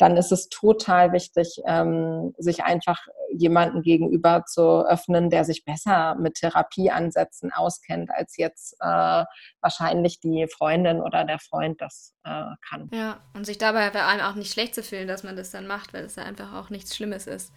dann ist es total wichtig, ähm, sich einfach jemanden gegenüber zu öffnen, der sich besser mit Therapieansätzen auskennt, als jetzt äh, wahrscheinlich die Freundin oder der Freund das äh, kann. Ja, und sich dabei vor allem auch nicht schlecht zu fühlen, dass man das dann macht, weil es ja einfach auch nichts Schlimmes ist.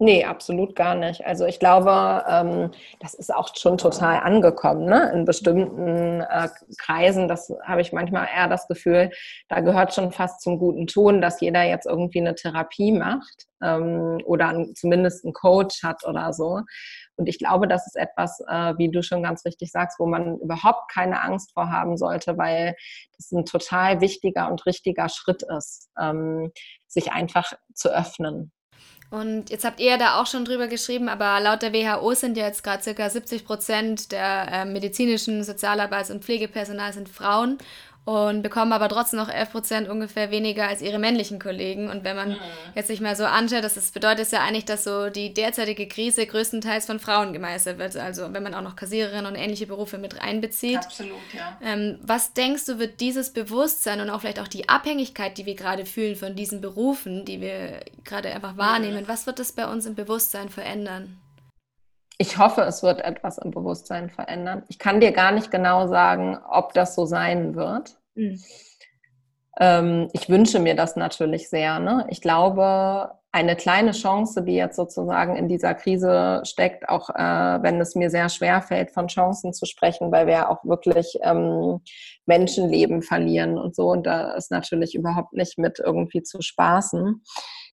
Nee, absolut gar nicht. Also ich glaube, ähm, das ist auch schon total angekommen ne? in bestimmten äh, Kreisen. Das habe ich manchmal eher das Gefühl, da gehört schon fast zum guten Ton, dass jeder jetzt irgendwie eine Therapie macht ähm, oder ein, zumindest einen Coach hat oder so. Und ich glaube, das ist etwas, äh, wie du schon ganz richtig sagst, wo man überhaupt keine Angst vor haben sollte, weil das ein total wichtiger und richtiger Schritt ist, ähm, sich einfach zu öffnen. Und jetzt habt ihr da auch schon drüber geschrieben, aber laut der WHO sind jetzt gerade circa 70 Prozent der äh, medizinischen Sozialarbeits- und Pflegepersonal sind Frauen und bekommen aber trotzdem noch 11 Prozent ungefähr weniger als ihre männlichen Kollegen. Und wenn man mhm. jetzt sich mal so anschaut, das ist, bedeutet ja eigentlich, dass so die derzeitige Krise größtenteils von Frauen gemeistert wird. Also wenn man auch noch Kassiererinnen und ähnliche Berufe mit reinbezieht. Absolut, ja. Ähm, was denkst du, wird dieses Bewusstsein und auch vielleicht auch die Abhängigkeit, die wir gerade fühlen von diesen Berufen, die wir gerade einfach wahrnehmen, mhm. was wird das bei uns im Bewusstsein verändern? Ich hoffe, es wird etwas im Bewusstsein verändern. Ich kann dir gar nicht genau sagen, ob das so sein wird. Mhm. Ähm, ich wünsche mir das natürlich sehr. Ne? Ich glaube, eine kleine Chance, die jetzt sozusagen in dieser Krise steckt, auch äh, wenn es mir sehr schwer fällt, von Chancen zu sprechen, weil wir auch wirklich ähm, Menschenleben verlieren und so. Und da ist natürlich überhaupt nicht mit irgendwie zu spaßen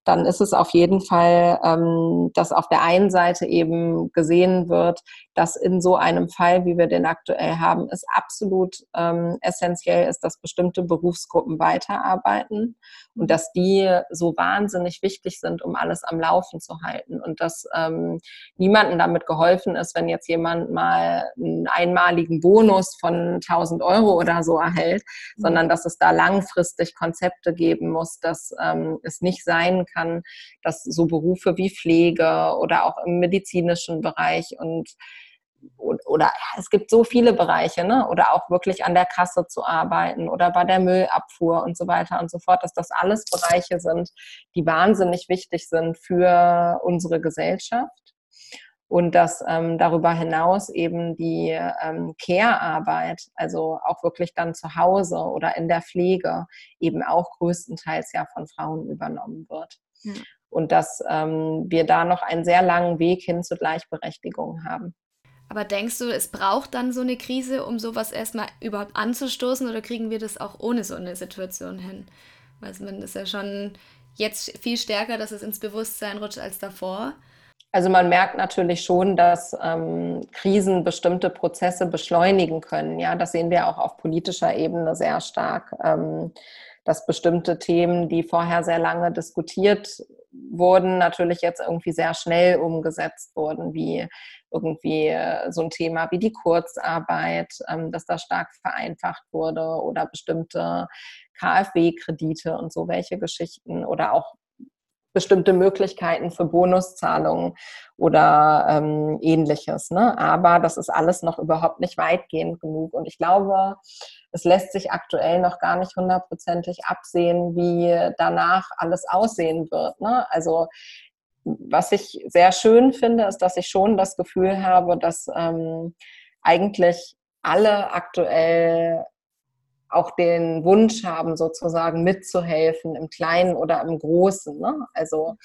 dann ist es auf jeden Fall, ähm, dass auf der einen Seite eben gesehen wird, dass in so einem Fall, wie wir den aktuell haben, es absolut ähm, essentiell ist, dass bestimmte Berufsgruppen weiterarbeiten und dass die so wahnsinnig wichtig sind, um alles am Laufen zu halten und dass ähm, niemandem damit geholfen ist, wenn jetzt jemand mal einen einmaligen Bonus von 1000 Euro oder so erhält, mhm. sondern dass es da langfristig Konzepte geben muss, dass ähm, es nicht sein kann, dass so Berufe wie Pflege oder auch im medizinischen Bereich und oder es gibt so viele Bereiche, ne? oder auch wirklich an der Kasse zu arbeiten oder bei der Müllabfuhr und so weiter und so fort, dass das alles Bereiche sind, die wahnsinnig wichtig sind für unsere Gesellschaft und dass ähm, darüber hinaus eben die ähm, Care-Arbeit, also auch wirklich dann zu Hause oder in der Pflege, eben auch größtenteils ja von Frauen übernommen wird. Ja. und dass ähm, wir da noch einen sehr langen Weg hin zur Gleichberechtigung haben. Aber denkst du, es braucht dann so eine Krise, um sowas erstmal überhaupt anzustoßen oder kriegen wir das auch ohne so eine Situation hin? Weil man ist ja schon jetzt viel stärker, dass es ins Bewusstsein rutscht als davor. Also man merkt natürlich schon, dass ähm, Krisen bestimmte Prozesse beschleunigen können. Ja, das sehen wir auch auf politischer Ebene sehr stark, ähm, dass bestimmte Themen, die vorher sehr lange diskutiert wurden, natürlich jetzt irgendwie sehr schnell umgesetzt wurden, wie irgendwie äh, so ein Thema wie die Kurzarbeit, ähm, dass da stark vereinfacht wurde oder bestimmte KfW-Kredite und so welche Geschichten oder auch bestimmte Möglichkeiten für Bonuszahlungen oder ähm, ähnliches. Ne? Aber das ist alles noch überhaupt nicht weitgehend genug. Und ich glaube, es lässt sich aktuell noch gar nicht hundertprozentig absehen, wie danach alles aussehen wird. Ne? Also was ich sehr schön finde, ist, dass ich schon das Gefühl habe, dass ähm, eigentlich alle aktuell auch den Wunsch haben, sozusagen mitzuhelfen im Kleinen oder im Großen. Ne? Also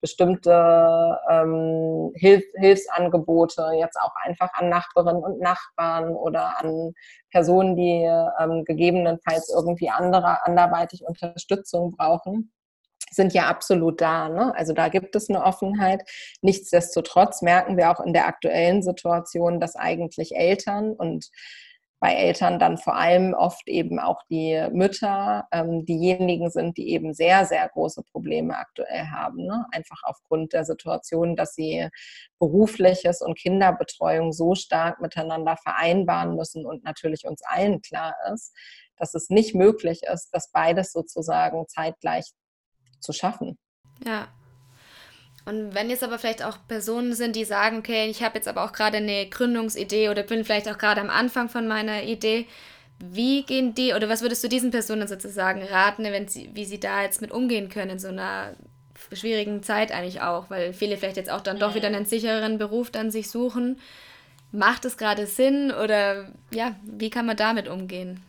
bestimmte ähm, Hilf Hilfsangebote jetzt auch einfach an Nachbarinnen und Nachbarn oder an Personen, die ähm, gegebenenfalls irgendwie andere, anderweitig Unterstützung brauchen sind ja absolut da. Ne? Also da gibt es eine Offenheit. Nichtsdestotrotz merken wir auch in der aktuellen Situation, dass eigentlich Eltern und bei Eltern dann vor allem oft eben auch die Mütter ähm, diejenigen sind, die eben sehr, sehr große Probleme aktuell haben. Ne? Einfach aufgrund der Situation, dass sie berufliches und Kinderbetreuung so stark miteinander vereinbaren müssen und natürlich uns allen klar ist, dass es nicht möglich ist, dass beides sozusagen zeitgleich zu schaffen. Ja. Und wenn jetzt aber vielleicht auch Personen sind, die sagen, okay, ich habe jetzt aber auch gerade eine Gründungsidee oder bin vielleicht auch gerade am Anfang von meiner Idee, wie gehen die oder was würdest du diesen Personen sozusagen raten, wenn sie, wie sie da jetzt mit umgehen können in so einer schwierigen Zeit eigentlich auch, weil viele vielleicht jetzt auch dann doch wieder einen sichereren Beruf dann sich suchen. Macht es gerade Sinn oder ja, wie kann man damit umgehen?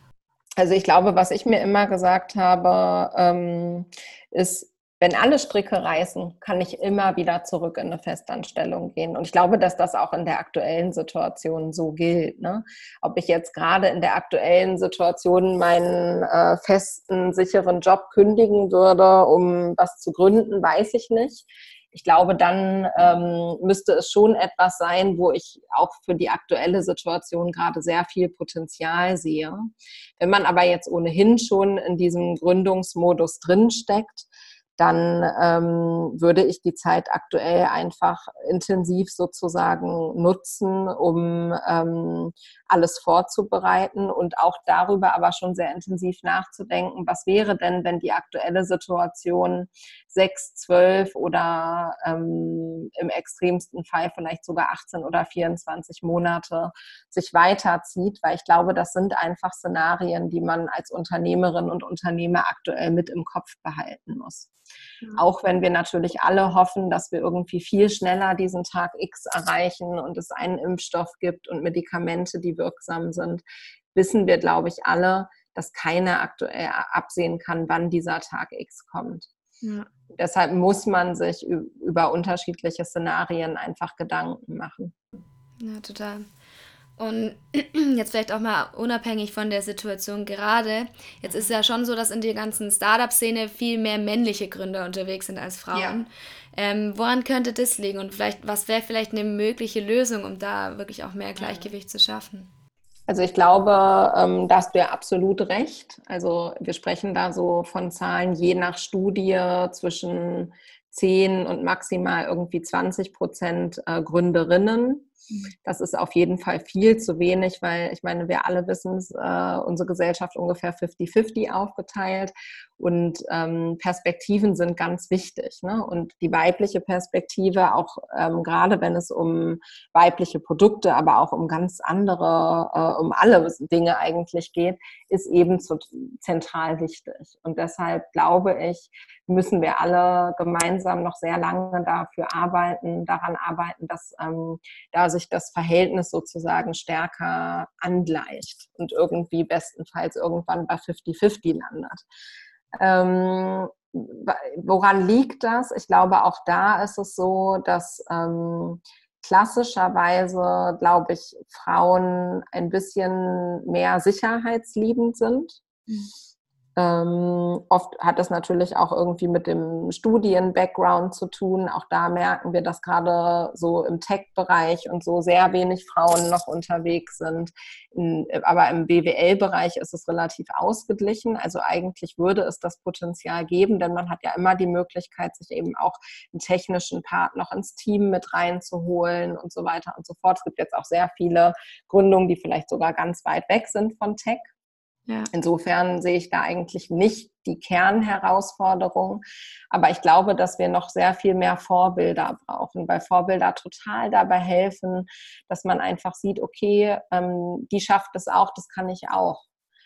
Also ich glaube, was ich mir immer gesagt habe, ähm, ist, wenn alle Stricke reißen, kann ich immer wieder zurück in eine Festanstellung gehen. Und ich glaube, dass das auch in der aktuellen Situation so gilt. Ne? Ob ich jetzt gerade in der aktuellen Situation meinen äh, festen, sicheren Job kündigen würde, um was zu gründen, weiß ich nicht. Ich glaube, dann ähm, müsste es schon etwas sein, wo ich auch für die aktuelle Situation gerade sehr viel Potenzial sehe. Wenn man aber jetzt ohnehin schon in diesem Gründungsmodus drinsteckt, dann ähm, würde ich die Zeit aktuell einfach intensiv sozusagen nutzen, um ähm, alles vorzubereiten und auch darüber aber schon sehr intensiv nachzudenken, was wäre denn, wenn die aktuelle Situation sechs, zwölf oder ähm, im extremsten Fall vielleicht sogar 18 oder 24 Monate sich weiterzieht, weil ich glaube, das sind einfach Szenarien, die man als Unternehmerin und Unternehmer aktuell mit im Kopf behalten muss. Mhm. Auch wenn wir natürlich alle hoffen, dass wir irgendwie viel schneller diesen Tag X erreichen und es einen Impfstoff gibt und Medikamente, die wirksam sind, wissen wir, glaube ich, alle, dass keiner aktuell absehen kann, wann dieser Tag X kommt. Ja. Deshalb muss man sich über unterschiedliche Szenarien einfach Gedanken machen. Ja, total. Und jetzt vielleicht auch mal unabhängig von der Situation gerade. Jetzt ist es ja schon so, dass in der ganzen Startup-Szene viel mehr männliche Gründer unterwegs sind als Frauen. Ja. Ähm, woran könnte das liegen? Und vielleicht, was wäre vielleicht eine mögliche Lösung, um da wirklich auch mehr Gleichgewicht zu schaffen? Also ich glaube, ähm, da hast du ja absolut recht. Also wir sprechen da so von Zahlen je nach Studie zwischen 10 und maximal irgendwie 20 Prozent äh, Gründerinnen. Das ist auf jeden Fall viel zu wenig, weil ich meine, wir alle wissen es, äh, unsere Gesellschaft ungefähr 50-50 aufgeteilt und ähm, Perspektiven sind ganz wichtig. Ne? Und die weibliche Perspektive, auch ähm, gerade wenn es um weibliche Produkte, aber auch um ganz andere, äh, um alle Dinge eigentlich geht, ist eben zentral wichtig. Und deshalb glaube ich, müssen wir alle gemeinsam noch sehr lange dafür arbeiten, daran arbeiten, dass ähm, da sich das Verhältnis sozusagen stärker angleicht und irgendwie bestenfalls irgendwann bei 50-50 landet. Ähm, woran liegt das? Ich glaube, auch da ist es so, dass ähm, klassischerweise, glaube ich, Frauen ein bisschen mehr sicherheitsliebend sind. Mhm. Ähm, oft hat das natürlich auch irgendwie mit dem Studien-Background zu tun. Auch da merken wir, dass gerade so im Tech-Bereich und so sehr wenig Frauen noch unterwegs sind. In, aber im BWL-Bereich ist es relativ ausgeglichen. Also eigentlich würde es das Potenzial geben, denn man hat ja immer die Möglichkeit, sich eben auch einen technischen Part noch ins Team mit reinzuholen und so weiter und so fort. Es gibt jetzt auch sehr viele Gründungen, die vielleicht sogar ganz weit weg sind von Tech. Ja. Insofern sehe ich da eigentlich nicht die Kernherausforderung. Aber ich glaube, dass wir noch sehr viel mehr Vorbilder brauchen, weil Vorbilder total dabei helfen, dass man einfach sieht, okay, ähm, die schafft es auch, das kann ich auch.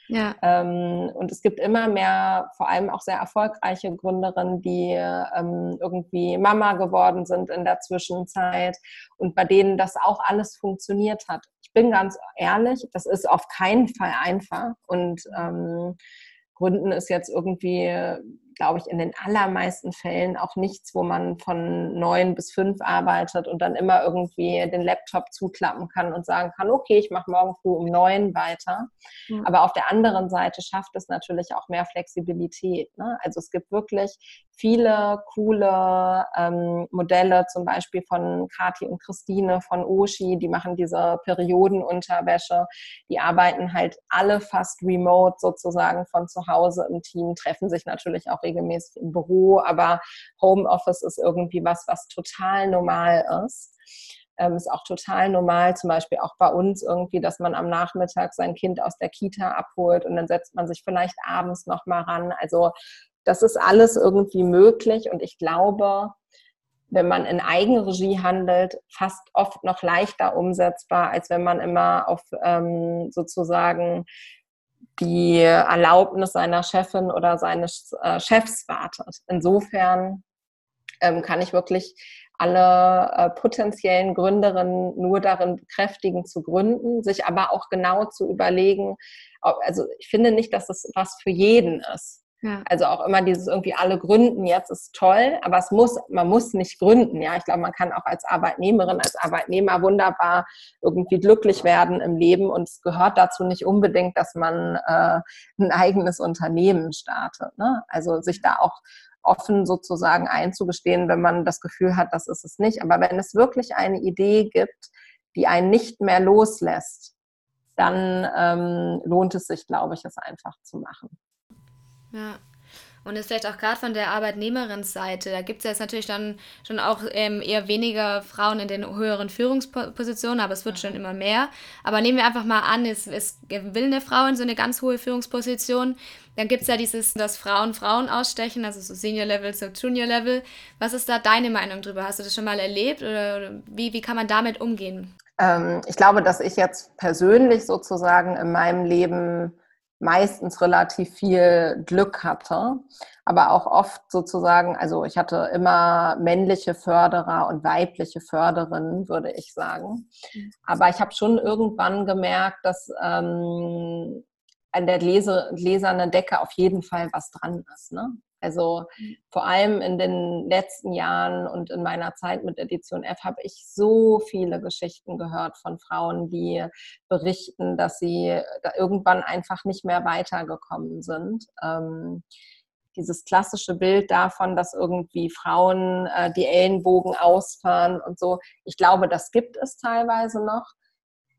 Ja. Ähm, und es gibt immer mehr, vor allem auch sehr erfolgreiche Gründerinnen, die ähm, irgendwie Mama geworden sind in der Zwischenzeit und bei denen das auch alles funktioniert hat. Ich bin ganz ehrlich, das ist auf keinen Fall einfach und ähm, Gründen ist jetzt irgendwie glaube ich, in den allermeisten Fällen auch nichts, wo man von neun bis fünf arbeitet und dann immer irgendwie den Laptop zuklappen kann und sagen kann, okay, ich mache morgen früh um neun weiter. Ja. Aber auf der anderen Seite schafft es natürlich auch mehr Flexibilität. Ne? Also es gibt wirklich viele coole ähm, Modelle, zum Beispiel von Kati und Christine von Oshi, die machen diese Periodenunterwäsche. Die arbeiten halt alle fast remote sozusagen von zu Hause im Team, treffen sich natürlich auch regelmäßig im Büro, aber Homeoffice ist irgendwie was, was total normal ist. Ähm, ist auch total normal, zum Beispiel auch bei uns irgendwie, dass man am Nachmittag sein Kind aus der Kita abholt und dann setzt man sich vielleicht abends nochmal ran. Also das ist alles irgendwie möglich und ich glaube, wenn man in Eigenregie handelt, fast oft noch leichter umsetzbar, als wenn man immer auf ähm, sozusagen die Erlaubnis seiner Chefin oder seines äh, Chefs wartet. Insofern ähm, kann ich wirklich alle äh, potenziellen Gründerinnen nur darin bekräftigen zu gründen, sich aber auch genau zu überlegen, ob, also ich finde nicht, dass es was für jeden ist. Also auch immer dieses irgendwie alle gründen jetzt ist toll, aber es muss, man muss nicht gründen. Ja, ich glaube, man kann auch als Arbeitnehmerin, als Arbeitnehmer wunderbar irgendwie glücklich werden im Leben und es gehört dazu nicht unbedingt, dass man äh, ein eigenes Unternehmen startet. Ne? Also sich da auch offen sozusagen einzugestehen, wenn man das Gefühl hat, das ist es nicht. Aber wenn es wirklich eine Idee gibt, die einen nicht mehr loslässt, dann ähm, lohnt es sich, glaube ich, es einfach zu machen. Ja. Und ist vielleicht auch gerade von der Arbeitnehmerinnenseite, da gibt es jetzt natürlich dann schon auch ähm, eher weniger Frauen in den höheren Führungspositionen, aber es wird schon immer mehr. Aber nehmen wir einfach mal an, es, es will eine Frau in so eine ganz hohe Führungsposition, dann gibt es ja dieses, dass Frauen Frauen ausstechen, also so Senior Level, so Junior Level. Was ist da deine Meinung drüber? Hast du das schon mal erlebt oder, oder wie, wie kann man damit umgehen? Ähm, ich glaube, dass ich jetzt persönlich sozusagen in meinem Leben meistens relativ viel Glück hatte, aber auch oft sozusagen, also ich hatte immer männliche Förderer und weibliche Förderinnen, würde ich sagen. Aber ich habe schon irgendwann gemerkt, dass ähm, an der gläsernen Decke auf jeden Fall was dran ist. Ne? Also mhm. vor allem in den letzten Jahren und in meiner Zeit mit Edition F habe ich so viele Geschichten gehört von Frauen, die berichten, dass sie da irgendwann einfach nicht mehr weitergekommen sind. Ähm, dieses klassische Bild davon, dass irgendwie Frauen äh, die Ellenbogen ausfahren und so. Ich glaube, das gibt es teilweise noch.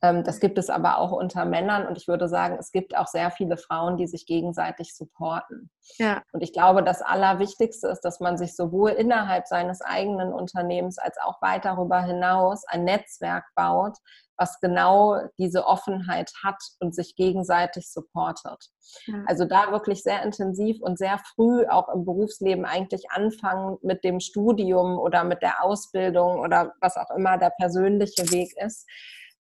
Ähm, das gibt es aber auch unter Männern und ich würde sagen, es gibt auch sehr viele Frauen, die sich gegenseitig supporten. Ja. Und ich glaube, das Allerwichtigste ist, dass man sich sowohl innerhalb seines eigenen Unternehmens als auch weit darüber hinaus ein Netzwerk baut, was genau diese Offenheit hat und sich gegenseitig supportet. Ja. Also da wirklich sehr intensiv und sehr früh auch im Berufsleben eigentlich anfangen mit dem Studium oder mit der Ausbildung oder was auch immer der persönliche Weg ist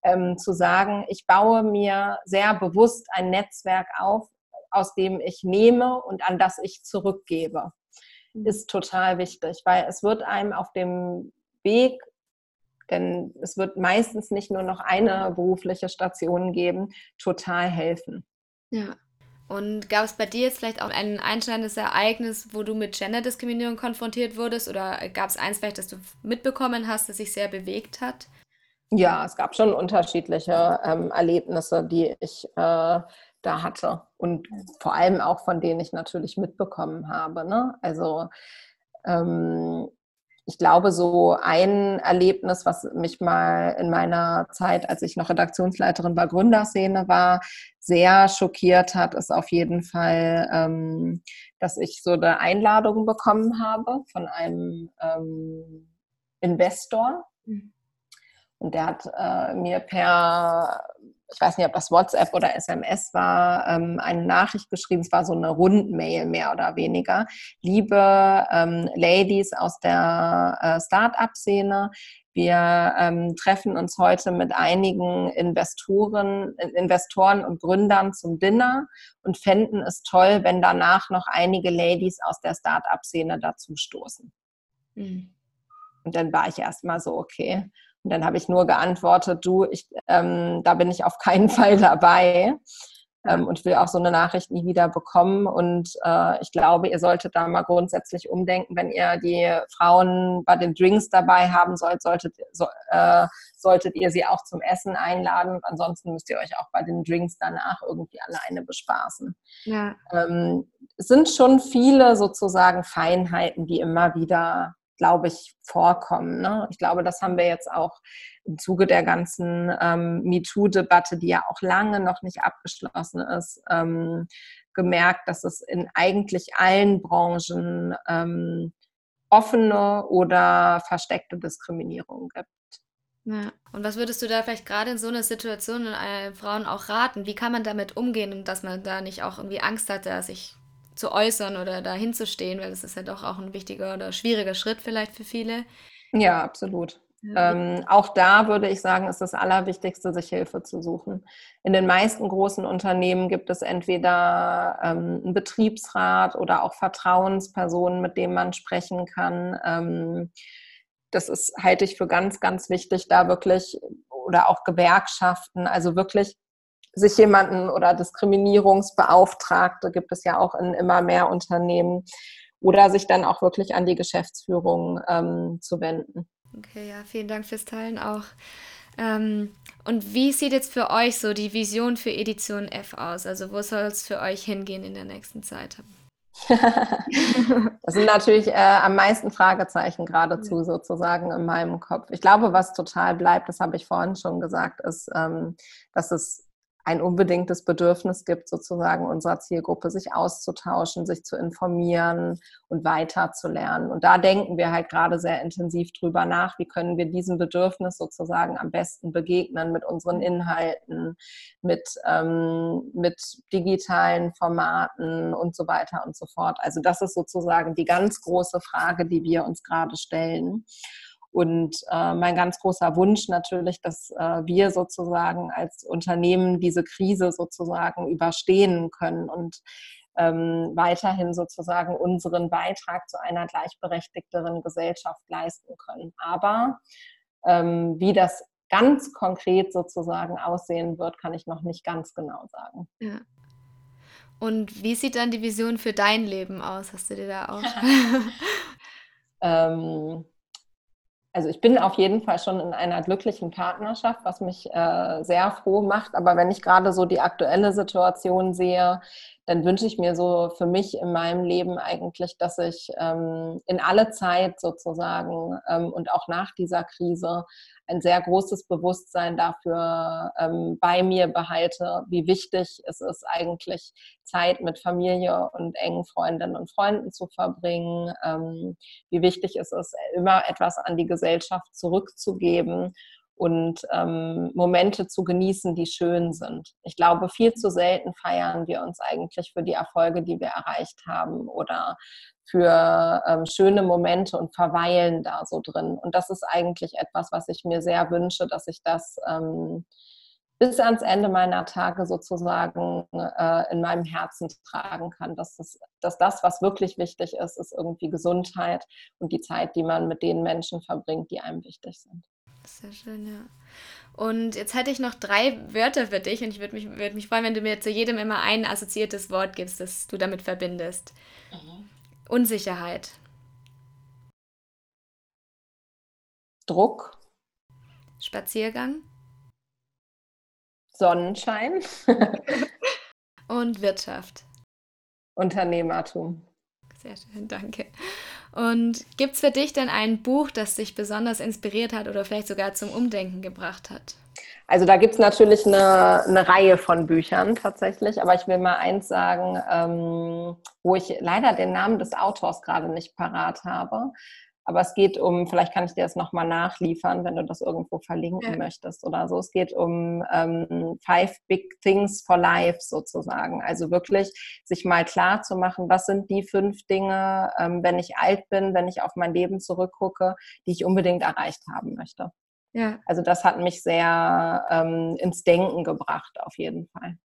ähm, zu sagen, ich baue mir sehr bewusst ein Netzwerk auf, aus dem ich nehme und an das ich zurückgebe, mhm. ist total wichtig, weil es wird einem auf dem Weg, denn es wird meistens nicht nur noch eine berufliche Station geben, total helfen. Ja. Und gab es bei dir jetzt vielleicht auch ein einschneidendes Ereignis, wo du mit Genderdiskriminierung konfrontiert wurdest? Oder gab es eins vielleicht, das du mitbekommen hast, das sich sehr bewegt hat? Ja, es gab schon unterschiedliche ähm, Erlebnisse, die ich äh, da hatte. Und vor allem auch von denen ich natürlich mitbekommen habe. Ne? Also ähm, ich glaube, so ein Erlebnis, was mich mal in meiner Zeit, als ich noch Redaktionsleiterin bei Gründerszene war, sehr schockiert hat, ist auf jeden Fall, ähm, dass ich so eine Einladung bekommen habe von einem ähm, Investor. Mhm. Und der hat äh, mir per ich weiß nicht, ob das WhatsApp oder SMS war, ähm, eine Nachricht geschrieben. Es war so eine Rundmail mehr oder weniger. Liebe ähm, Ladies aus der äh, Start-up-Szene, wir ähm, treffen uns heute mit einigen Investoren, Investoren und Gründern zum Dinner und fänden es toll, wenn danach noch einige Ladies aus der Start-up-Szene dazu stoßen. Mhm. Und dann war ich erstmal so, okay. Und dann habe ich nur geantwortet, du, ich, ähm, da bin ich auf keinen Fall dabei ähm, und will auch so eine Nachricht nie wieder bekommen. Und äh, ich glaube, ihr solltet da mal grundsätzlich umdenken, wenn ihr die Frauen bei den Drinks dabei haben sollt, solltet, so, äh, solltet ihr sie auch zum Essen einladen. Und ansonsten müsst ihr euch auch bei den Drinks danach irgendwie alleine bespaßen. Ja. Ähm, es sind schon viele sozusagen Feinheiten, die immer wieder glaube ich, vorkommen. Ne? Ich glaube, das haben wir jetzt auch im Zuge der ganzen ähm, MeToo-Debatte, die ja auch lange noch nicht abgeschlossen ist, ähm, gemerkt, dass es in eigentlich allen Branchen ähm, offene oder versteckte Diskriminierung gibt. Ja. Und was würdest du da vielleicht gerade in so einer Situation äh, Frauen auch raten? Wie kann man damit umgehen, dass man da nicht auch irgendwie Angst hat, dass ich zu äußern oder dahin zu stehen, weil das ist ja doch auch ein wichtiger oder schwieriger Schritt vielleicht für viele. Ja, absolut. Ja. Ähm, auch da würde ich sagen, ist das Allerwichtigste, sich Hilfe zu suchen. In den meisten großen Unternehmen gibt es entweder ähm, einen Betriebsrat oder auch Vertrauenspersonen, mit denen man sprechen kann. Ähm, das ist, halte ich für ganz, ganz wichtig, da wirklich oder auch Gewerkschaften, also wirklich sich jemanden oder Diskriminierungsbeauftragte gibt es ja auch in immer mehr Unternehmen oder sich dann auch wirklich an die Geschäftsführung ähm, zu wenden. Okay, ja, vielen Dank fürs Teilen auch. Ähm, und wie sieht jetzt für euch so die Vision für Edition F aus? Also wo soll es für euch hingehen in der nächsten Zeit? das sind natürlich äh, am meisten Fragezeichen geradezu sozusagen in meinem Kopf. Ich glaube, was total bleibt, das habe ich vorhin schon gesagt, ist, ähm, dass es ein unbedingtes Bedürfnis gibt, sozusagen unserer Zielgruppe, sich auszutauschen, sich zu informieren und weiterzulernen. Und da denken wir halt gerade sehr intensiv drüber nach, wie können wir diesem Bedürfnis sozusagen am besten begegnen mit unseren Inhalten, mit, ähm, mit digitalen Formaten und so weiter und so fort. Also das ist sozusagen die ganz große Frage, die wir uns gerade stellen. Und äh, mein ganz großer Wunsch natürlich, dass äh, wir sozusagen als Unternehmen diese Krise sozusagen überstehen können und ähm, weiterhin sozusagen unseren Beitrag zu einer gleichberechtigteren Gesellschaft leisten können. Aber ähm, wie das ganz konkret sozusagen aussehen wird, kann ich noch nicht ganz genau sagen. Ja. Und wie sieht dann die Vision für dein Leben aus? Hast du dir da auch? ähm, also ich bin auf jeden Fall schon in einer glücklichen Partnerschaft, was mich äh, sehr froh macht. Aber wenn ich gerade so die aktuelle Situation sehe, dann wünsche ich mir so für mich in meinem Leben eigentlich, dass ich ähm, in alle Zeit sozusagen ähm, und auch nach dieser Krise ein sehr großes Bewusstsein dafür ähm, bei mir behalte, wie wichtig es ist, eigentlich Zeit mit Familie und engen Freundinnen und Freunden zu verbringen, ähm, wie wichtig es ist, immer etwas an die Gesellschaft zurückzugeben und ähm, Momente zu genießen, die schön sind. Ich glaube, viel zu selten feiern wir uns eigentlich für die Erfolge, die wir erreicht haben oder für ähm, schöne Momente und verweilen da so drin. Und das ist eigentlich etwas, was ich mir sehr wünsche, dass ich das ähm, bis ans Ende meiner Tage sozusagen äh, in meinem Herzen tragen kann. Dass das, dass das, was wirklich wichtig ist, ist irgendwie Gesundheit und die Zeit, die man mit den Menschen verbringt, die einem wichtig sind. Sehr schön, ja. Und jetzt hätte ich noch drei Wörter für dich und ich würde mich, würd mich freuen, wenn du mir zu jedem immer ein assoziiertes Wort gibst, das du damit verbindest. Mhm. Unsicherheit. Druck. Spaziergang. Sonnenschein. und Wirtschaft. Unternehmertum. Sehr schön, danke. Und gibt es für dich denn ein Buch, das dich besonders inspiriert hat oder vielleicht sogar zum Umdenken gebracht hat? Also da gibt es natürlich eine, eine, Reihe von Büchern tatsächlich, aber ich will mal eins sagen, ähm, wo ich leider den Namen des Autors gerade nicht parat habe. Aber es geht um, vielleicht kann ich dir das nochmal nachliefern, wenn du das irgendwo verlinken ja. möchtest oder so. Es geht um ähm, Five Big Things for Life sozusagen. Also wirklich sich mal klar zu machen, was sind die fünf Dinge, ähm, wenn ich alt bin, wenn ich auf mein Leben zurückgucke, die ich unbedingt erreicht haben möchte. Ja. Also das hat mich sehr ähm, ins Denken gebracht, auf jeden Fall.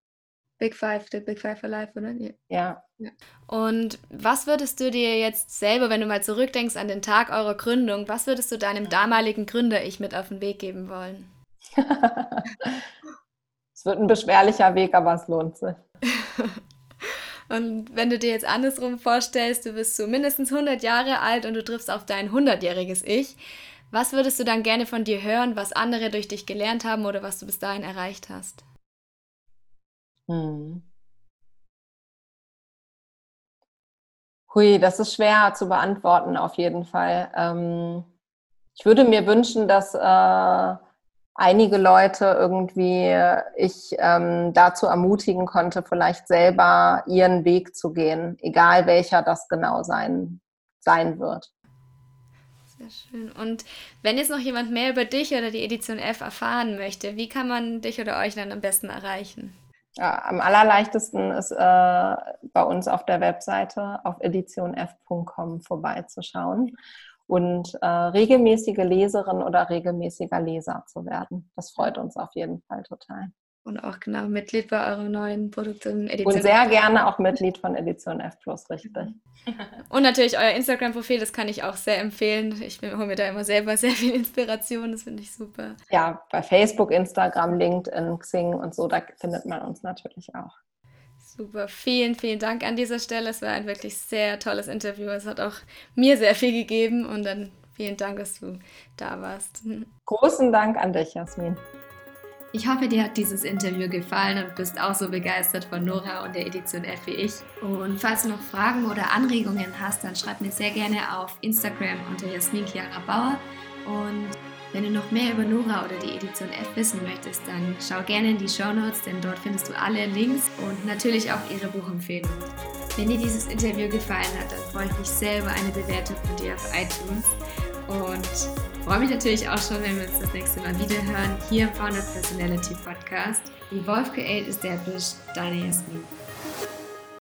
Big Five, der Big Five for Life, oder? Ja. ja. Und was würdest du dir jetzt selber, wenn du mal zurückdenkst an den Tag eurer Gründung, was würdest du deinem damaligen Gründer-Ich mit auf den Weg geben wollen? es wird ein beschwerlicher Weg, aber es lohnt sich. und wenn du dir jetzt andersrum vorstellst, du bist so mindestens 100 Jahre alt und du triffst auf dein 100-jähriges Ich, was würdest du dann gerne von dir hören, was andere durch dich gelernt haben oder was du bis dahin erreicht hast? Hm. Hui, das ist schwer zu beantworten auf jeden Fall. Ähm, ich würde mir wünschen, dass äh, einige Leute irgendwie ich ähm, dazu ermutigen konnte, vielleicht selber ihren Weg zu gehen, egal welcher das genau sein, sein wird. Sehr schön. Und wenn jetzt noch jemand mehr über dich oder die Edition F erfahren möchte, wie kann man dich oder euch dann am besten erreichen? Ja, am allerleichtesten ist äh, bei uns auf der Webseite auf editionf.com vorbeizuschauen und äh, regelmäßige Leserin oder regelmäßiger Leser zu werden. Das freut uns auf jeden Fall total. Und auch genau Mitglied bei eurer neuen Produktion Edition. Und sehr gerne auch Mitglied von Edition F Plus, richtig. Und natürlich euer Instagram-Profil, das kann ich auch sehr empfehlen. Ich hole mir da immer selber sehr viel Inspiration, das finde ich super. Ja, bei Facebook, Instagram, LinkedIn, Xing und so, da findet man uns natürlich auch. Super, vielen, vielen Dank an dieser Stelle. Es war ein wirklich sehr tolles Interview. Es hat auch mir sehr viel gegeben und dann vielen Dank, dass du da warst. Großen Dank an dich, Jasmin. Ich hoffe, dir hat dieses Interview gefallen und bist auch so begeistert von Nora und der Edition F wie ich. Und falls du noch Fragen oder Anregungen hast, dann schreib mir sehr gerne auf Instagram unter Jasmin Chiara Bauer. Und wenn du noch mehr über Nora oder die Edition F wissen möchtest, dann schau gerne in die Show Notes, denn dort findest du alle Links und natürlich auch ihre Buchempfehlung. Wenn dir dieses Interview gefallen hat, dann freue ich mich sehr über eine Bewertung von dir auf iTunes. Und freue mich natürlich auch schon, wenn wir uns das nächste Mal wieder hören, hier im Founder Personality Podcast. Die Wolf Create Established, deine Jasmin.